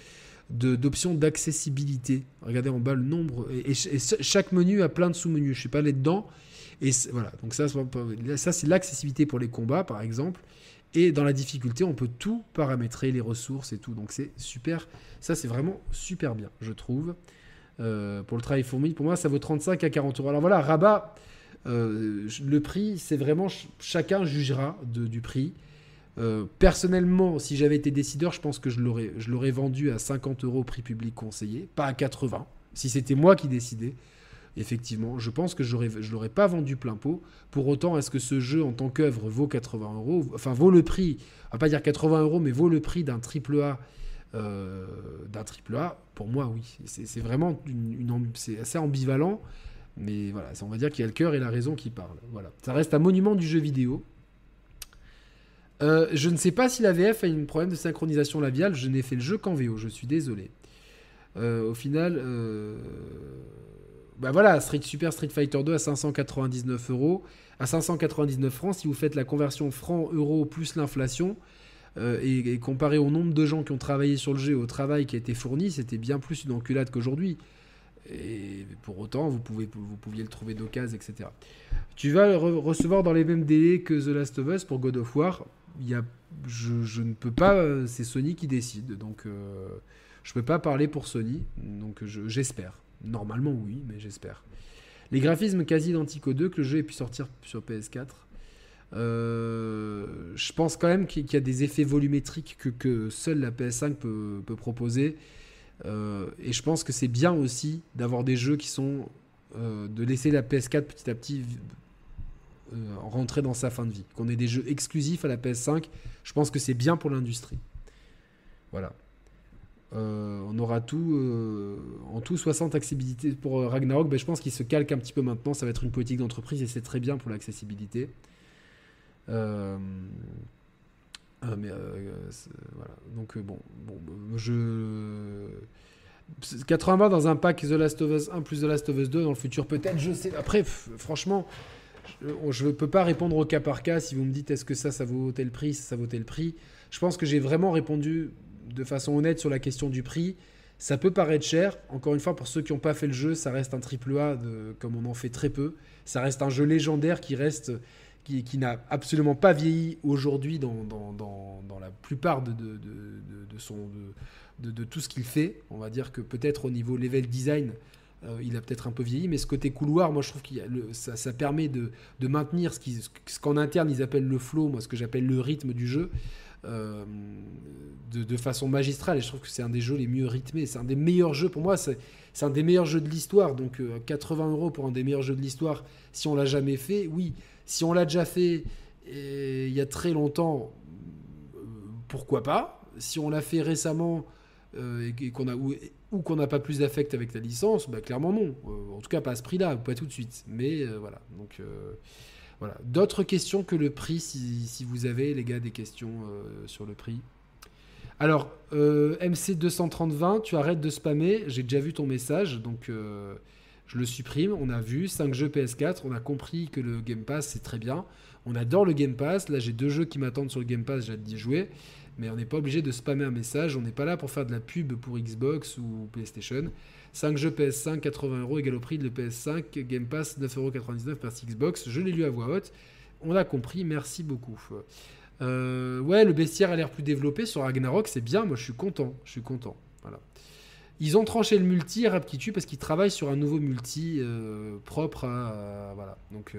d'options d'accessibilité. Regardez en bas le nombre et, chaque menu a plein de sous-menus. Je suis pas allé dedans. Et voilà, donc ça, c'est l'accessibilité pour les combats, par exemple. Et dans la difficulté, on peut tout paramétrer, les ressources et tout. Donc c'est super. Ça, c'est vraiment super bien, je trouve. Euh, pour le travail fourmi, pour moi, ça vaut 35 à 40 euros. Alors voilà, rabat, euh, le prix, c'est vraiment. Chacun jugera du prix. Euh, personnellement, si j'avais été décideur, je pense que je l'aurais vendu à 50 euros prix public conseillé, pas à 80. Si c'était moi qui décidais, effectivement, je pense que je ne l'aurais pas vendu plein pot. Pour autant, est-ce que ce jeu en tant qu'œuvre vaut 80 euros? Enfin, vaut le prix, on va pas dire 80 euros, mais vaut le prix d'un triple A euh, d'un triple A? Pour moi, oui. C'est vraiment assez ambivalent, mais voilà, on va dire qu'il y a le cœur et la raison qui parlent. Voilà, ça reste un monument du jeu vidéo. Euh, je ne sais pas si la VF a un problème de synchronisation labiale. Je n'ai fait le jeu qu'en VO. Je suis désolé. Euh, au final, bah voilà, Street, Super Street Fighter 2 à 599 euros, à 599 francs, si vous faites la conversion franc-euro plus l'inflation, euh, et, comparé au nombre de gens qui ont travaillé sur le jeu, au travail qui a été fourni, c'était bien plus une enculade qu'aujourd'hui. Et pour autant, vous, pouvez, vous pouviez le trouver d'occasion, etc. Tu vas recevoir dans les mêmes délais que The Last of Us pour God of War. Y a, je, ne peux pas, euh, c'est Sony qui décide, donc euh, je ne peux pas parler pour Sony, donc j'espère. Normalement, oui, mais j'espère. Les graphismes quasi identiques aux deux, que le jeu ait pu sortir sur PS4. je pense quand même qu'il y a des effets volumétriques que, que seule la PS5 peut, peut proposer. et je pense que c'est bien aussi d'avoir des jeux qui sont. de laisser la PS4 petit à petit euh, rentrer dans sa fin de vie. Qu'on ait des jeux exclusifs à la PS5, je pense que c'est bien pour l'industrie. Voilà. Euh, on aura tout, euh, en tout 60 accessibilités pour Ragnarok. Ben, je pense qu'il se calque un petit peu maintenant. Ça va être une politique d'entreprise et c'est très bien pour l'accessibilité. mais voilà. Donc bon, bon, je 80 dans un pack The Last of Us 1 plus The Last of Us 2 dans le futur peut-être. Je sais. Après, franchement, je ne peux pas répondre au cas par cas si vous me dites est-ce que ça, ça vaut tel prix, ça, vaut tel prix. Je pense que j'ai vraiment répondu de façon honnête sur la question du prix. Ça peut paraître cher. Encore une fois, pour ceux qui n'ont pas fait le jeu, ça reste un triple A, comme on en fait très peu. Ça reste un jeu légendaire qui reste, qui, qui n'a absolument pas vieilli aujourd'hui dans, dans, dans, la plupart de, de, de de, tout ce qu'il fait. On va dire que peut-être au niveau level design, euh, il a peut-être un peu vieilli, mais ce côté couloir, moi je trouve que ça, ça, permet de, maintenir ce qu'en interne ils appellent le flow, moi ce que j'appelle le rythme du jeu, euh, de, de, façon magistrale. Et je trouve que c'est un des jeux les mieux rythmés. C'est un des meilleurs jeux pour moi. C'est un des meilleurs jeux de l'histoire. Donc 80 euh, euros pour un des meilleurs jeux de l'histoire, si on l'a jamais fait, oui. Si on l'a déjà fait il y a très longtemps, pourquoi pas Si on l'a fait récemment et, qu'on a ou qu'on n'a pas plus d'affect avec la licence, bah, clairement non. Euh, en tout cas, pas à ce prix-là, pas tout de suite. Mais euh, voilà. Donc euh, voilà. D'autres questions que le prix, si, vous avez, les gars, des questions sur le prix? Alors, MC23020, tu arrêtes de spammer. J'ai déjà vu ton message, donc je le supprime. On a vu 5 jeux PS4. On a compris que le Game Pass, c'est très bien. On adore le Game Pass. Là, j'ai deux jeux qui m'attendent sur le Game Pass. J'ai hâte d'y jouer mais on n'est pas obligé de spammer un message, on n'est pas là pour faire de la pub pour Xbox ou PlayStation. 5 jeux PS5, 80 euros égal au prix de le PS5, Game Pass 9,99€ par Xbox, je l'ai lu à voix haute, on a compris, merci beaucoup. Euh, ouais, le bestiaire a l'air plus développé sur Ragnarok, c'est bien, moi je suis content, je suis content. Voilà. Ils ont tranché le multi à parce qu'ils travaillent sur un nouveau multi euh, propre à, Voilà, donc...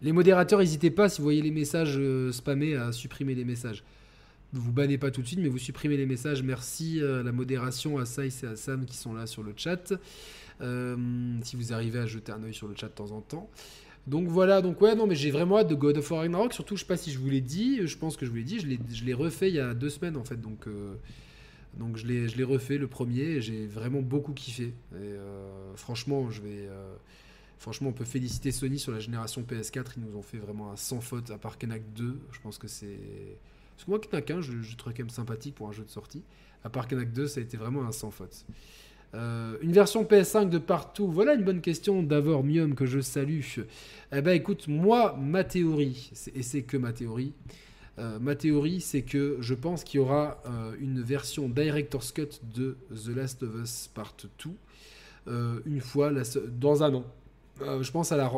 Euh, les modérateurs, n'hésitez pas, si vous voyez les messages euh, spammés, à supprimer les messages. Vous bannez pas tout de suite, mais vous supprimez les messages. Merci à la modération, à Saïs et à Sam qui sont là sur le chat. Euh, si vous arrivez à jeter un oeil sur le chat de temps en temps. Donc voilà, donc ouais, non, mais j'ai vraiment hâte de God of War Ragnarok. Surtout, je sais pas si je vous l'ai dit, je pense que je vous l'ai dit, je l'ai refait il y a deux semaines en fait. Donc, euh, donc je l'ai refait le premier j'ai vraiment beaucoup kiffé. Franchement, je vais. Franchement, on peut féliciter Sony sur la génération PS4. Ils nous ont fait vraiment un sans faute, à part Knack 2. Je pense que c'est. Parce que moi, Knack 1, je, je trouve quand même sympathique pour un jeu de sortie. À part Knack 2, ça a été vraiment un sans faute. Euh, une version PS5 de partout, voilà une bonne question d'Avor Mium que je salue. Eh ben écoute, moi, ma théorie, et c'est que ma théorie, euh, ma théorie c'est que je pense qu'il y aura euh, une version Director's Cut de The Last of Us Part 2 une fois dans un an. Euh, je pense à la,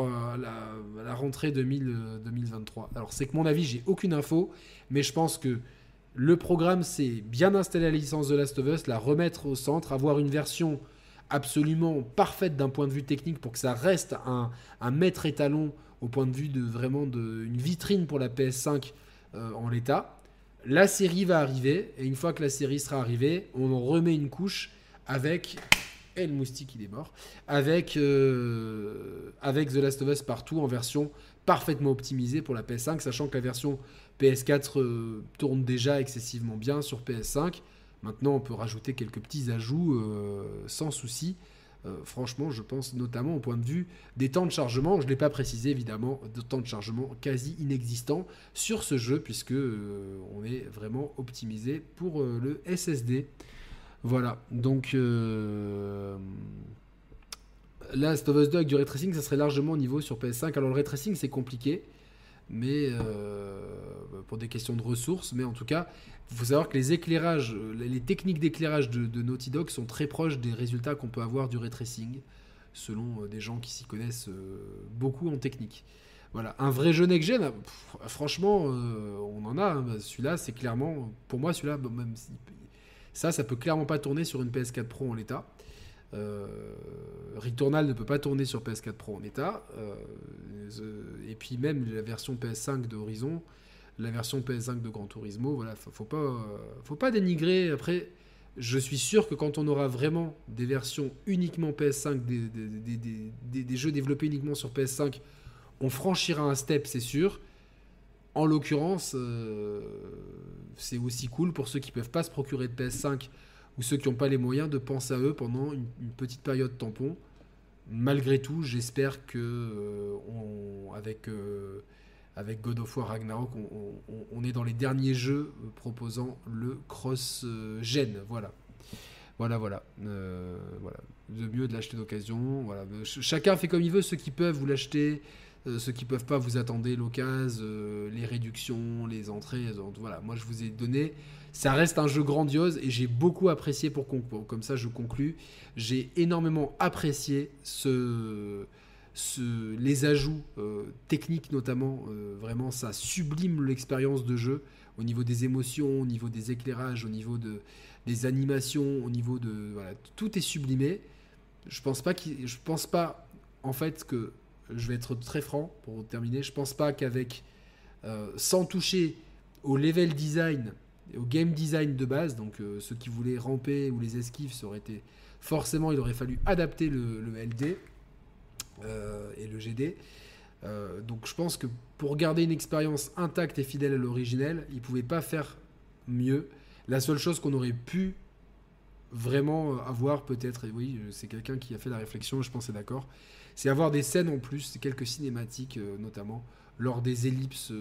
rentrée 2023. Euh, Alors c'est que mon avis, j'ai aucune info, mais je pense que le programme, c'est bien installer la licence de Last of Us, la remettre au centre, avoir une version absolument parfaite d'un point de vue technique pour que ça reste un, maître étalon au point de vue de vraiment de, une vitrine pour la PS5 euh, en l'état. La série va arriver, et une fois que la série sera arrivée, on en remet une couche avec et le moustique il est mort, avec, euh, avec The Last of Us partout en version parfaitement optimisée pour la PS5, sachant que la version PS4 euh, tourne déjà excessivement bien sur PS5. Maintenant, on peut rajouter quelques petits ajouts euh, sans souci. franchement, je pense notamment au point de vue des temps de chargement. Je ne l'ai pas précisé évidemment, de temps de chargement quasi inexistant sur ce jeu puisque on est vraiment optimisé pour le SSD. Voilà, donc euh, Last of Us 2 avec du ray ça serait largement au niveau sur PS5. Alors le ray tracing, c'est compliqué, mais euh, pour des questions de ressources, mais en tout cas, il faut savoir que les éclairages, les techniques d'éclairage de, Naughty Dog sont très proches des résultats qu'on peut avoir du ray tracing, selon euh, des gens qui s'y connaissent euh, beaucoup en technique. Voilà, un vrai jeu next-gen, franchement, on en a. Hein. celui-là, c'est clairement, pour moi, celui-là, même ça, ça peut clairement pas tourner sur une PS4 Pro en l'état. Returnal ne peut pas tourner sur PS4 Pro en état. et puis même la version PS5 de Horizon, la version PS5 de Gran Turismo, voilà, faut, pas, faut pas dénigrer. Après, je suis sûr que quand on aura vraiment des versions uniquement PS5, des, jeux développés uniquement sur PS5, on franchira un step, c'est sûr. En l'occurrence, euh, c'est aussi cool pour ceux qui ne peuvent pas se procurer de PS5 ou ceux qui n'ont pas les moyens de penser à eux pendant une, petite période tampon. Malgré tout, j'espère que euh, avec euh, avec God of War Ragnarok, on, est dans les derniers jeux proposant le cross-gen. Voilà. Voilà, voilà. Voilà. De mieux de l'acheter d'occasion. Chacun fait comme il veut. Ceux qui peuvent, vous l'achetez. Euh, ceux qui peuvent pas, vous attendez l'occasion, les réductions, les entrées. voilà, moi je vous ai donné. Ça reste un jeu grandiose et j'ai beaucoup apprécié pour. Comme ça, je conclus. J'ai énormément apprécié ce les ajouts euh, techniques notamment, euh, vraiment ça sublime l'expérience de jeu au niveau des émotions, au niveau des éclairages, au niveau de, des animations, au niveau de voilà, tout est sublimé. Je pense pas je pense pas en fait que je vais être très franc pour terminer. Je pense pas qu'avec euh, sans toucher au level design, au game design de base, donc ceux qui voulaient ramper ou les esquives, ça aurait été forcément il aurait fallu adapter le, LD. Euh, et le GD. Euh, donc je pense que pour garder une expérience intacte et fidèle à l'originel, ils ne pouvaient pas faire mieux. La seule chose qu'on aurait pu vraiment avoir peut-être, et oui, c'est quelqu'un qui a fait la réflexion, je pense c'est d'accord, c'est avoir des scènes en plus, quelques cinématiques euh, notamment, lors des ellipses,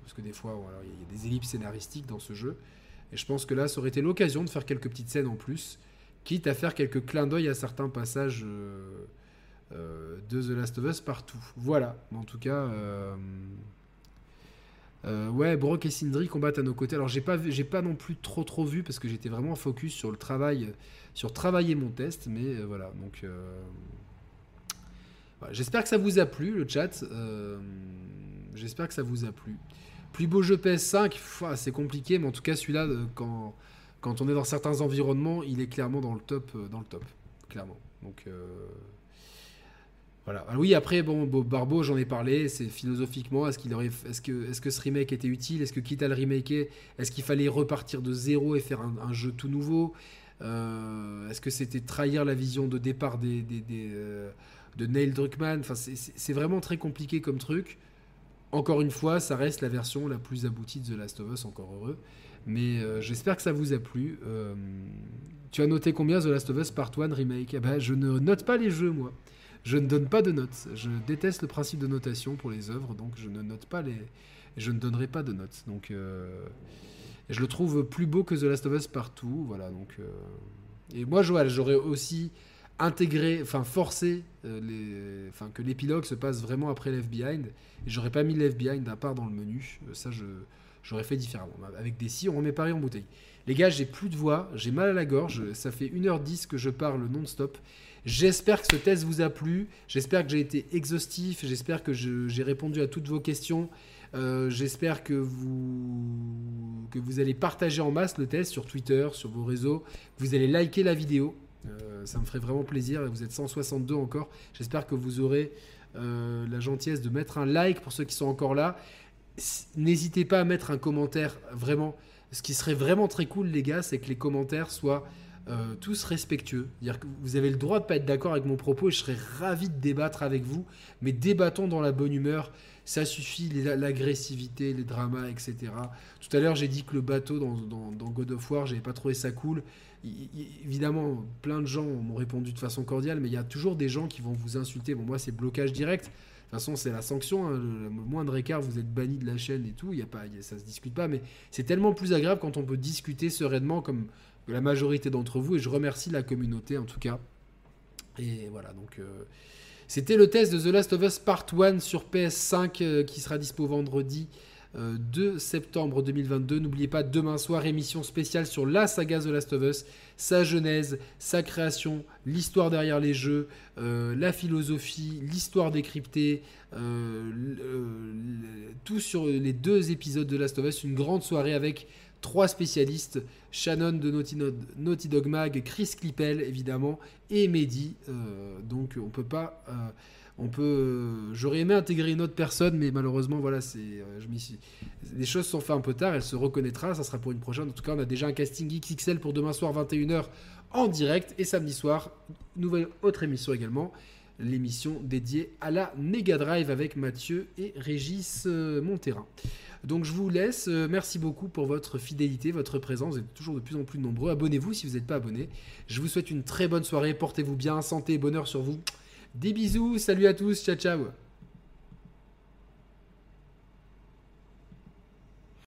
parce que des fois, il y a des ellipses scénaristiques dans ce jeu, et je pense que là, ça aurait été l'occasion de faire quelques petites scènes en plus, quitte à faire quelques clins d'œil à certains passages euh, de The Last of Us partout. Voilà, en tout cas. Euh, euh, ouais, Brock et Sindri combattent à nos côtés. Alors j'ai pas pas non plus trop trop vu parce que j'étais vraiment focus sur le travail, sur travailler mon test, mais voilà. Donc j'espère que ça vous a plu le chat. j'espère que ça vous a plu. Plus beau jeu PS5, c'est compliqué, mais en tout cas celui-là, quand quand on est dans certains environnements, il est clairement dans le top, dans le top, clairement. Donc voilà. Ah oui, après, bon, Barbeau, j'en ai parlé, c'est philosophiquement, est-ce est-ce que, est-ce que ce remake était utile? Est-ce que quitte à le remaker, est-ce qu'il fallait repartir de zéro et faire un, jeu tout nouveau? Euh, Est-ce que c'était trahir la vision de départ des, euh, de Neil Druckmann Enfin, c'est vraiment très compliqué comme truc. Encore une fois, ça reste la version la plus aboutie de The Last of Us, encore heureux. Mais euh, j'espère que ça vous a plu. tu as noté combien The Last of Us Part 1 Remake? Eh ben, Je ne note pas les jeux, moi. Je ne donne pas de notes. Je déteste le principe de notation pour les œuvres, donc je ne note pas les. Je ne donnerai pas de notes. Donc, euh, je le trouve plus beau que The Last of Us partout. Voilà. Donc, euh, et moi, Joël, j'aurais aussi intégré, enfin forcé, euh, les, enfin que l'épilogue se passe vraiment après Left Behind. J'aurais pas mis Left Behind à part dans le menu. Ça, je j'aurais fait différemment. Avec des si, on remet pareil en bouteille. Les gars, j'ai plus de voix, j'ai mal à la gorge. Ça fait 1h10 que je parle non-stop. J'espère que ce test vous a plu. J'espère que j'ai été exhaustif. J'espère que j'ai répondu à toutes vos questions. Euh, j'espère que vous, que vous allez partager en masse le test sur Twitter, sur vos réseaux. Vous allez liker la vidéo. Euh, ça me ferait vraiment plaisir. Vous êtes 162 encore. J'espère que vous aurez euh, la gentillesse de mettre un like pour ceux qui sont encore là. N'hésitez pas à mettre un commentaire. Vraiment, ce qui serait vraiment très cool, les gars, c'est que les commentaires soient euh, tous respectueux. Dire que vous avez le droit de pas être d'accord avec mon propos et je serais ravi de débattre avec vous, mais débattons dans la bonne humeur. Ça suffit, l'agressivité, les dramas, etc. Tout à l'heure, j'ai dit que le bateau dans, dans, God of War, j'avais pas trouvé ça cool. Évidemment, plein de gens m'ont répondu de façon cordiale, mais il y a toujours des gens qui vont vous insulter. Bon, moi, c'est blocage direct. De toute façon, c'est la sanction. Hein. Le, moindre écart, vous êtes banni de la chaîne et tout. Y a pas, ça se discute pas. Mais c'est tellement plus agréable quand on peut discuter sereinement, comme la majorité d'entre vous, et je remercie la communauté en tout cas. Et voilà, donc euh, c'était le test de The Last of Us Part 1 sur PS5 euh, qui sera dispo vendredi 2 septembre 2022. N'oubliez pas, demain soir, émission spéciale sur la saga The Last of Us, sa genèse, sa création, l'histoire derrière les jeux, la philosophie, l'histoire décryptée, tout sur les deux épisodes de Last of Us. Une grande soirée avec trois spécialistes, Shannon de Naughty, Dog Mag, Chris Clippel évidemment, et Mehdi. Euh, donc on peut pas... Euh, on peut, j'aurais aimé intégrer une autre personne, mais malheureusement, voilà, c'est, euh, je les choses sont faites un peu tard. Elle se reconnaîtra, ça sera pour une prochaine. En tout cas, on a déjà un casting XXL pour demain soir 21h en direct et samedi soir, nouvelle autre émission également, l'émission dédiée à la Mega Drive avec Mathieu et Régis Monterrain. Donc je vous laisse. Euh, merci beaucoup pour votre fidélité, votre présence. Vous êtes toujours de plus en plus nombreux. Abonnez-vous si vous n'êtes pas abonné. Je vous souhaite une très bonne soirée. Portez-vous bien. Santé et bonheur sur vous. Des bisous. Salut à tous. Ciao, ciao.